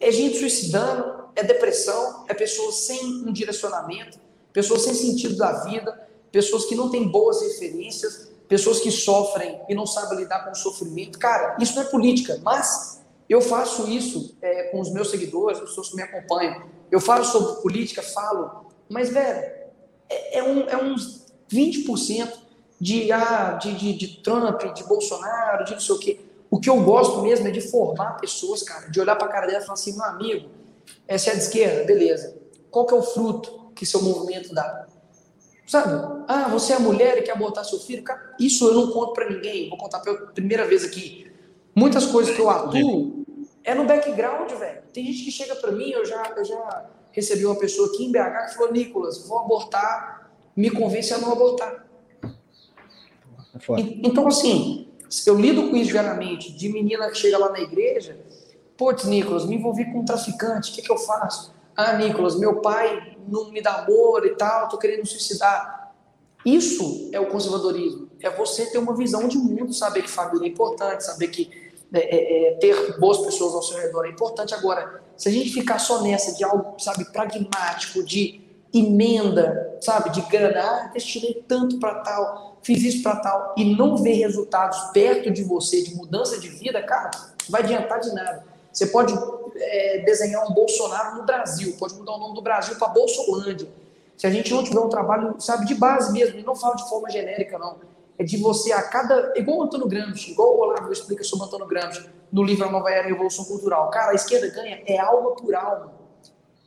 É gente suicidando, é depressão, é pessoas sem um direcionamento, pessoas sem sentido da vida, pessoas que não têm boas referências, pessoas que sofrem e não sabem lidar com o sofrimento. Cara, isso não é política, mas eu faço isso é, com os meus seguidores, as pessoas que me acompanham. Eu falo sobre política, falo, mas, velho, é, é, um, é uns 20% de, ah, de, de, de Trump, de Bolsonaro, de não sei o quê. O que eu gosto mesmo é de formar pessoas, cara, de olhar para a cara dela e falar assim, meu amigo, essa é de esquerda, beleza. Qual que é o fruto que seu movimento dá? Sabe? Ah, você é mulher e quer abortar seu filho? Cara, isso eu não conto para ninguém. Vou contar pela primeira vez aqui. Muitas coisas que eu atuo é no background, velho. Tem gente que chega para mim, eu já, eu já recebi uma pessoa aqui em BH que falou: Nicolas, vou abortar, me convence a não abortar. É então, assim, eu lido com isso diariamente, de menina que chega lá na igreja, putz, Nicolas, me envolvi com um traficante, o que, que eu faço? Ah, Nicolas, meu pai não me dá amor e tal, tô querendo suicidar. Isso é o conservadorismo. É você ter uma visão de mundo, saber que família é importante, saber que é, é, é, ter boas pessoas ao seu redor é importante. Agora, se a gente ficar só nessa de algo, sabe, pragmático, de emenda, sabe, de grana, ah, destinei tanto para tal, fiz isso para tal, e não ver resultados perto de você, de mudança de vida, cara, não vai adiantar de nada. Você pode é, desenhar um Bolsonaro no Brasil, pode mudar o nome do Brasil para Bolsolândia. Se a gente não tiver um trabalho, sabe, de base mesmo, não falo de forma genérica, não. É de você a cada. Igual o Antônio Gramsci, igual o Olavo explica sobre o Antônio Gramsci no livro A Nova Era e Revolução Cultural. Cara, a esquerda ganha é alma por alma,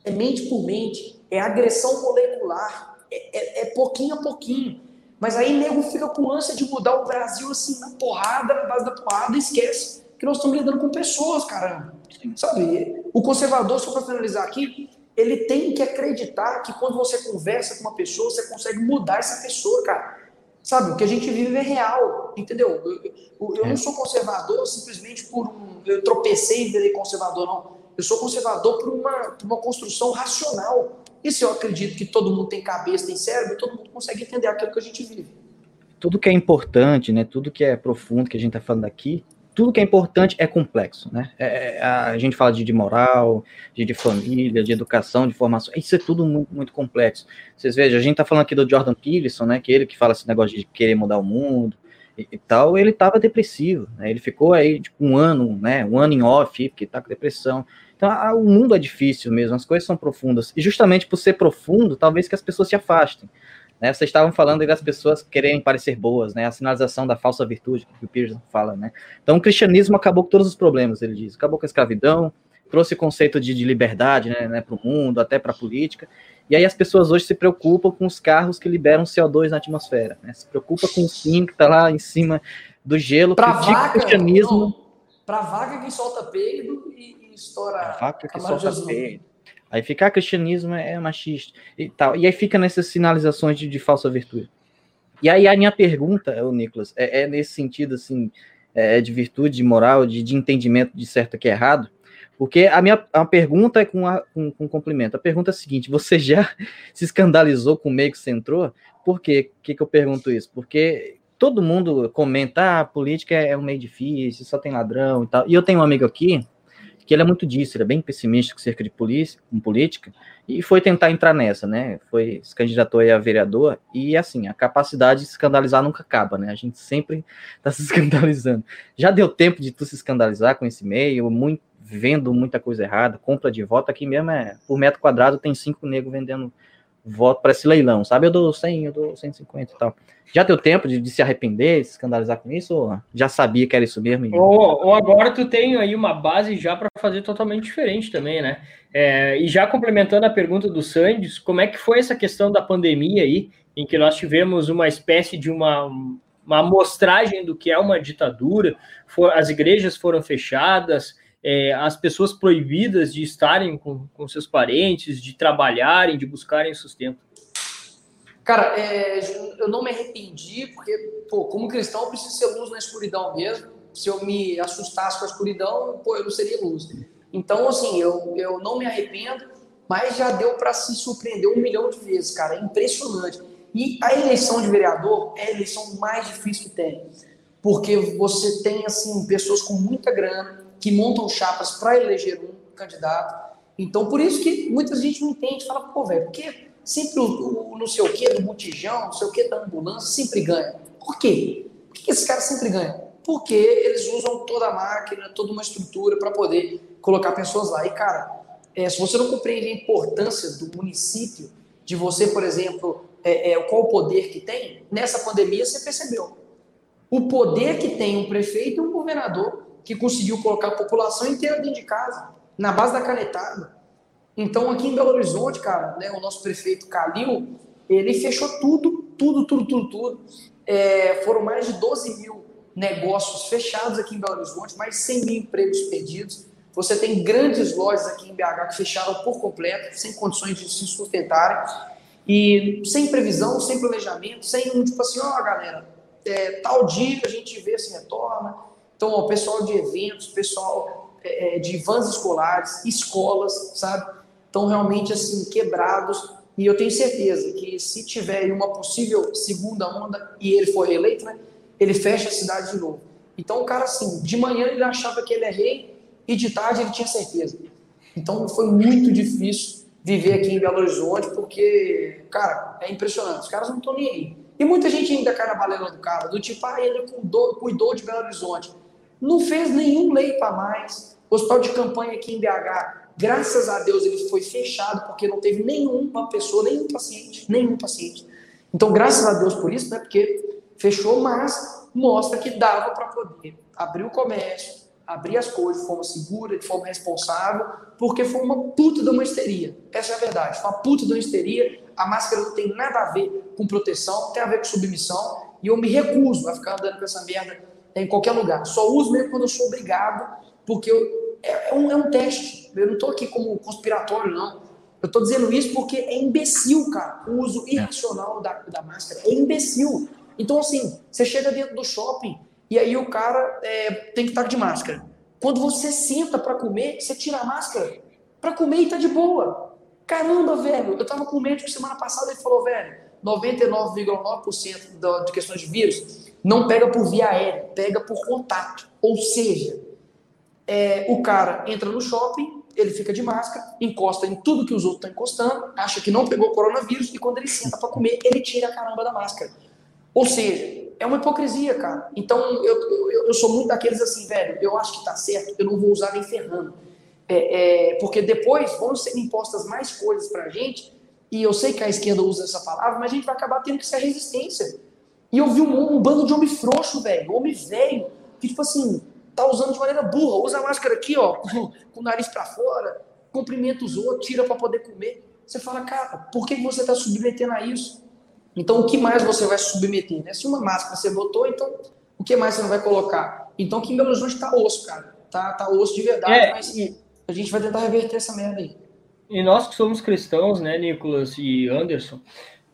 é mente por mente, é agressão molecular, é, é, é pouquinho a pouquinho. Mas aí nego fica com ânsia de mudar o Brasil assim, na porrada, na base da porrada, e esquece que nós estamos lidando com pessoas, caramba. Sabe? O conservador, só para finalizar aqui, ele tem que acreditar que quando você conversa com uma pessoa, você consegue mudar essa pessoa, cara. Sabe? O que a gente vive é real, entendeu? Eu, eu, é. não sou conservador simplesmente por um. Eu tropecei e virei conservador, não. Eu sou conservador por uma, por uma construção racional. E se eu acredito que todo mundo tem cabeça, tem cérebro, todo mundo consegue entender aquilo que a gente vive. Tudo que é importante, né? Tudo que é profundo que a gente está falando aqui, tudo que é importante é complexo, né? É, é, a gente fala de, de moral, de, de, família, de educação, de formação, isso é tudo muito, muito complexo. Vocês vejam, a gente tá falando aqui do Jordan Peterson, né? Que ele que fala esse negócio de querer mudar o mundo e, e tal, ele tava depressivo, né? Ele ficou aí tipo, um ano, né? Um ano em off, porque tá com depressão. Então, a, o mundo é difícil mesmo, as coisas são profundas. E justamente por ser profundo, talvez que as pessoas se afastem. Né, vocês estavam falando das pessoas quererem parecer boas, né? A sinalização da falsa virtude que o Pearson fala, né? Então o cristianismo acabou com todos os problemas, ele diz. Acabou com a escravidão, trouxe o conceito de, de liberdade, né, né para o mundo, até para a política. E aí as pessoas hoje se preocupam com os carros que liberam CO2 na atmosfera, né? Se preocupa com o sim que está lá em cima do gelo, pra vaca, o cristianismo. Para vaca que solta peido e, e estoura. A vaca que solta peido. Aí fica, ah, cristianismo é machista e tal. E aí fica nessas sinalizações de, de falsa virtude. E aí a minha pergunta, o Nicolas, é, é, nesse sentido, assim, é, de virtude, de moral, de, de entendimento de certo que é errado, porque a minha a pergunta é com, a, com, com complemento. A pergunta é a seguinte: você já se escandalizou com o meio que você entrou? Por quê? que, que eu pergunto isso? Porque todo mundo comenta, ah, a política é um meio difícil, só tem ladrão e tal. E eu tenho um amigo aqui que ele é muito disso, ele é bem pessimista cerca de polícia, com política, e foi tentar entrar nessa, né? Foi se candidatou a vereador, e assim, a capacidade de escandalizar nunca acaba, né? A gente sempre está se escandalizando. Já deu tempo de tu se escandalizar com esse meio, muito, vendo muita coisa errada, compra de voto aqui mesmo é, por metro quadrado tem cinco negros vendendo voto para esse leilão, sabe? Eu dou 100, eu dou 150 e tal. Já deu tempo de, de se arrepender, se escandalizar com isso, ou já sabia que era isso mesmo? Ou, ou, agora tu tem aí uma base já para fazer totalmente diferente também, né? É, e já complementando a pergunta do Sandes, como é que foi essa questão da pandemia aí, em que nós tivemos uma espécie de uma, uma amostragem do que é uma ditadura, for, as igrejas foram fechadas, é, as pessoas proibidas de estarem com, com seus parentes, de trabalharem, de buscarem sustento? Cara, é, eu não me arrependi, porque, pô, como cristão, eu preciso ser luz na escuridão mesmo. Se eu me assustasse com a escuridão, pô, eu não seria luz. Então, assim, eu, eu não me arrependo, mas já deu para se surpreender um milhão de vezes, cara. É impressionante. E a eleição de vereador é a eleição mais difícil que tem. Porque você tem, assim, pessoas com muita grana que montam chapas para eleger um candidato. Então, por isso que muita gente não entende, fala, pô, velho, porque sempre o, o não sei o que do botijão, não sei o que da ambulância sempre ganha. Por quê? Por que esse cara sempre ganha? Porque eles usam toda a máquina, toda uma estrutura para poder colocar pessoas lá. E, cara, é, se você não compreende a importância do município, de você, por exemplo, é, é, qual o poder que tem, nessa pandemia você percebeu. O poder que tem um prefeito e um governador que conseguiu colocar a população inteira dentro de casa, na base da canetada. Então, aqui em Belo Horizonte, cara, né, o nosso prefeito Calil, ele fechou tudo, tudo, tudo, tudo, tudo. É, foram mais de 12 mil negócios fechados aqui em Belo Horizonte, mais 100 mil empregos perdidos. Você tem grandes lojas aqui em BH que fecharam por completo, sem condições de se sustentarem, e sem previsão, sem planejamento, sem um tipo assim, ó, oh, galera, é, tal dia a gente vê se retorna. Então, o pessoal de eventos, pessoal é, é, de vans escolares, escolas, sabe? Estão realmente assim, quebrados. E eu tenho certeza que se tiver uma possível segunda onda e ele for reeleito, né, ele fecha a cidade de novo. Então, o cara, assim, de manhã ele achava que ele é rei e de tarde ele tinha certeza. Então, foi muito difícil viver aqui em Belo Horizonte, porque, cara, é impressionante. Os caras não estão nem aí. E muita gente ainda cai balela do cara, do tipo, ah, ele cuidou, cuidou de Belo Horizonte. Não fez nenhum leito a mais. Hospital de campanha aqui em BH, graças a Deus, ele foi fechado, porque não teve nenhuma pessoa, nenhum paciente, nenhum paciente. Então, graças a Deus por isso, né? Porque fechou, mas mostra que dava para poder abrir o comércio, abrir as coisas de forma segura, de forma responsável, porque foi uma puta de uma histeria. Essa é a verdade. Foi uma puta de uma histeria. A máscara não tem nada a ver com proteção, tem a ver com submissão. E eu me recuso a ficar andando com essa merda em qualquer lugar. Só uso mesmo quando eu sou obrigado, porque eu, é, é, um, é um teste. Eu não estou aqui como conspiratório, não. Eu estou dizendo isso porque é imbecil, cara. O uso é. irracional da, da máscara é imbecil. Então, assim, você chega dentro do shopping e aí o cara é, tem que estar de máscara. Quando você senta para comer, você tira a máscara para comer e tá de boa. Caramba, velho, eu tava com um médico semana passada ele falou, velho, 99,9% de questões de vírus não pega por via aérea, pega por contato. Ou seja, é, o cara entra no shopping, ele fica de máscara, encosta em tudo que os outros estão encostando, acha que não pegou coronavírus e quando ele senta para comer, ele tira a caramba da máscara. Ou seja, é uma hipocrisia, cara. Então, eu, eu, eu, sou muito daqueles assim, velho, eu acho que tá certo, eu não vou usar nem ferrando. É, é, porque depois vão ser impostas mais coisas pra gente, e eu sei que a esquerda usa essa palavra, mas a gente vai acabar tendo que ser resistência. E eu vi um, um bando de homem frouxo, velho, homem velho, que tipo assim, tá usando de maneira burra, usa a máscara aqui, ó, com, com o nariz para fora, cumprimenta os outros, tira para poder comer. Você fala, cara, por que você tá submetendo a isso? Então, o que mais você vai submeter? Né? Se uma máscara você botou, então o que mais você não vai colocar? Então, aqui em Belo Horizonte tá osso, cara. Tá, tá osso de verdade, é, mas e, a gente vai tentar reverter essa merda aí. E nós que somos cristãos, né, Nicolas e Anderson,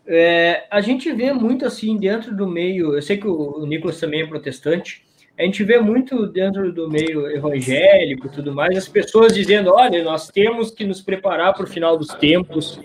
é, a gente vê muito assim dentro do meio. Eu sei que o, Nicolas também é protestante. A gente vê muito dentro do meio evangélico e tudo mais, as pessoas dizendo: olha, nós temos que nos preparar para o final dos tempos,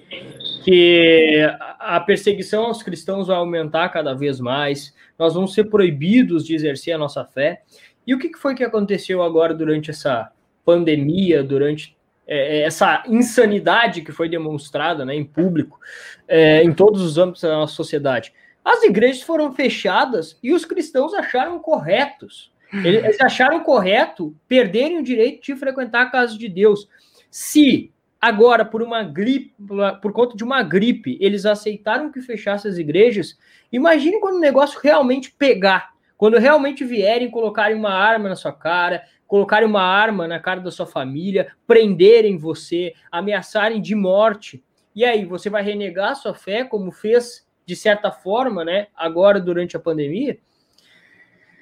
que a perseguição aos cristãos vai aumentar cada vez mais, nós vamos ser proibidos de exercer a nossa fé. E o que foi que aconteceu agora durante essa pandemia, durante é, é, essa insanidade que foi demonstrada né, em público, é, em todos os âmbitos da nossa sociedade? As igrejas foram fechadas e os cristãos acharam corretos. Eles acharam correto perderem o direito de frequentar a casa de Deus. Se Agora, por uma gripe, por conta de uma gripe, eles aceitaram que fechasse as igrejas. Imagine quando o negócio realmente pegar, quando realmente vierem colocarem uma arma na sua cara, colocarem uma arma na cara da sua família, prenderem você, ameaçarem de morte. E aí, você vai renegar a sua fé, como fez de certa forma, né? Agora durante a pandemia?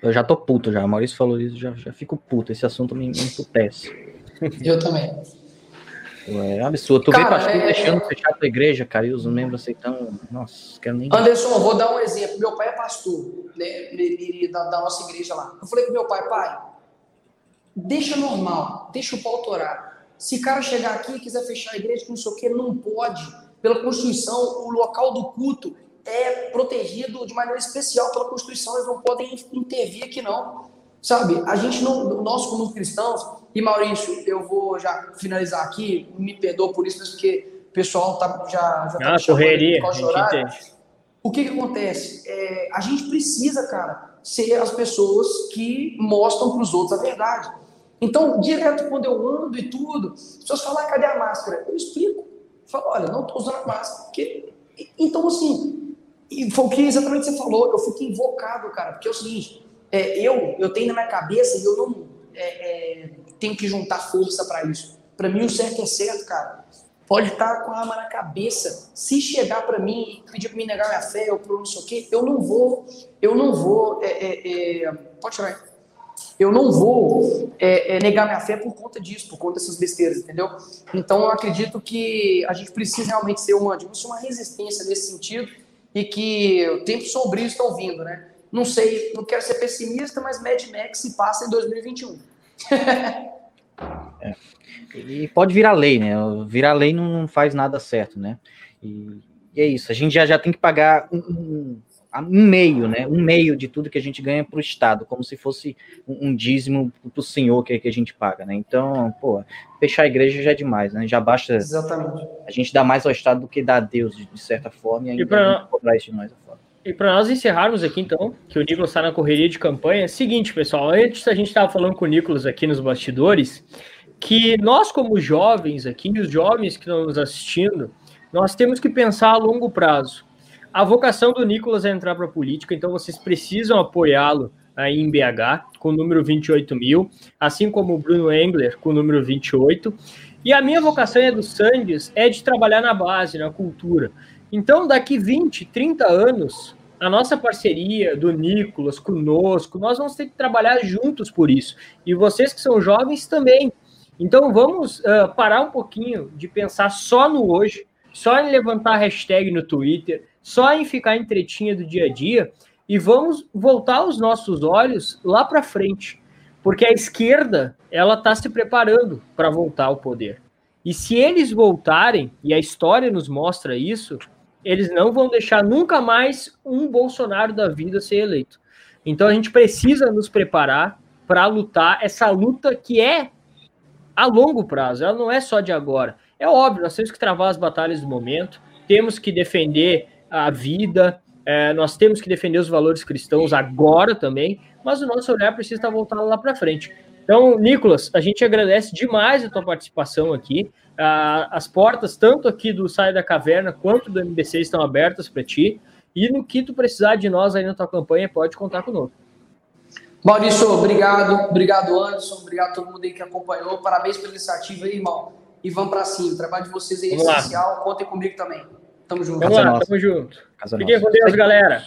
Eu já tô puto já. Maurício falou isso, já, já fico puto. Esse assunto me, me emputece. Eu também. É absurdo. Tu cara, vê pastor é... deixando fechar a tua igreja, cara, e os membros aceitando. Nossa, quero nem. Anderson, vou dar um exemplo. Meu pai é pastor né, da, da, nossa igreja lá. Eu falei com meu pai, pai, deixa normal, deixa o pau torar. Se cara chegar aqui e quiser fechar a igreja, que não sei o que, não pode. Pela Constituição, o local do culto é protegido de maneira especial pela Constituição, eles não podem intervir aqui não. Sabe, a gente não, nós como cristãos, e Maurício, eu vou já finalizar aqui, me perdoa por isso, porque o pessoal tá, já, já tá ah, correria, O que que acontece? É, a gente precisa, cara, ser as pessoas que mostram para os outros a verdade. Então, direto quando eu ando e tudo, as pessoas falam, ah, cadê a máscara? Eu explico. Eu falo, olha, não estou usando a máscara. Porque... Então, assim, e foi o que exatamente você falou, eu fico invocado, cara, porque é o seguinte, é, eu, eu tenho na minha cabeça e eu não é, é, tenho que juntar força para isso. Para mim, o certo é certo, cara. Pode estar com a arma na cabeça. Se chegar para mim e pedir para me negar minha fé ou por não sei o quê, eu não vou, eu não vou, é, é, é pode tirar. Eu não vou negar minha fé por conta disso, por conta dessas besteiras, entendeu? Então, eu acredito que a gente precisa realmente ser uma, uma resistência nesse sentido e que tempos sombrios estão vindo, né? Não sei, não quero ser pessimista, mas Mad Max se passa em 2021. é. E pode virar lei, né? Virar lei não, faz nada certo, né? E, e, é isso. A gente já, já tem que pagar um, um, um meio, né? Um meio de tudo que a gente ganha para o Estado, como se fosse um, um dízimo para o senhor que, que a gente paga, né? Então, pô, fechar a igreja já é demais, né? Já basta Exatamente. a gente dar mais ao Estado do que dar a Deus, de, certa forma, e ainda e pra... cobrar isso de nós. E para nós encerrarmos aqui, então, que o Nicolas está na correria de campanha, é o seguinte, pessoal, antes a gente estava falando com o Nicolas aqui nos bastidores, que nós, como jovens aqui, os jovens que estão nos assistindo, nós temos que pensar a longo prazo. A vocação do Nicolas é entrar para a política, então vocês precisam apoiá-lo aí em BH, com o número 28 mil, assim como o Bruno Engler, com o número 28. E a minha vocação é do Sandes é de trabalhar na base, na cultura. Então, daqui 20, 30 anos, a nossa parceria do Nicolas conosco, nós vamos ter que trabalhar juntos por isso. E vocês que são jovens também. Então, vamos uh, parar um pouquinho de pensar só no hoje, só em levantar hashtag no Twitter, só em ficar em tretinha do dia a dia e vamos voltar os nossos olhos lá para frente, porque a esquerda ela está se preparando para voltar ao poder. E se eles voltarem, e a história nos mostra isso, eles não vão deixar nunca mais um Bolsonaro da vida ser eleito. Então a gente precisa nos preparar para lutar essa luta que é a longo prazo, ela não é só de agora. É óbvio, nós temos que travar as batalhas do momento, temos que defender a vida, é, nós temos que defender os valores cristãos agora também, mas o nosso olhar precisa estar voltado lá para frente. Então, Nicolas, a gente agradece demais a tua participação aqui. as portas, tanto aqui do Sai da Caverna quanto do MBC, estão abertas para ti. E no que tu precisar de nós aí na tua campanha, pode contar conosco. Maurício, obrigado. Obrigado, Anderson. Obrigado a todo mundo aí que acompanhou. Parabéns pela iniciativa aí, irmão. E vamos para cima. O trabalho de vocês é essencial. Contem comigo também. Tamo junto. Vamos lá, tamo junto. Fiquem com Deus, galera.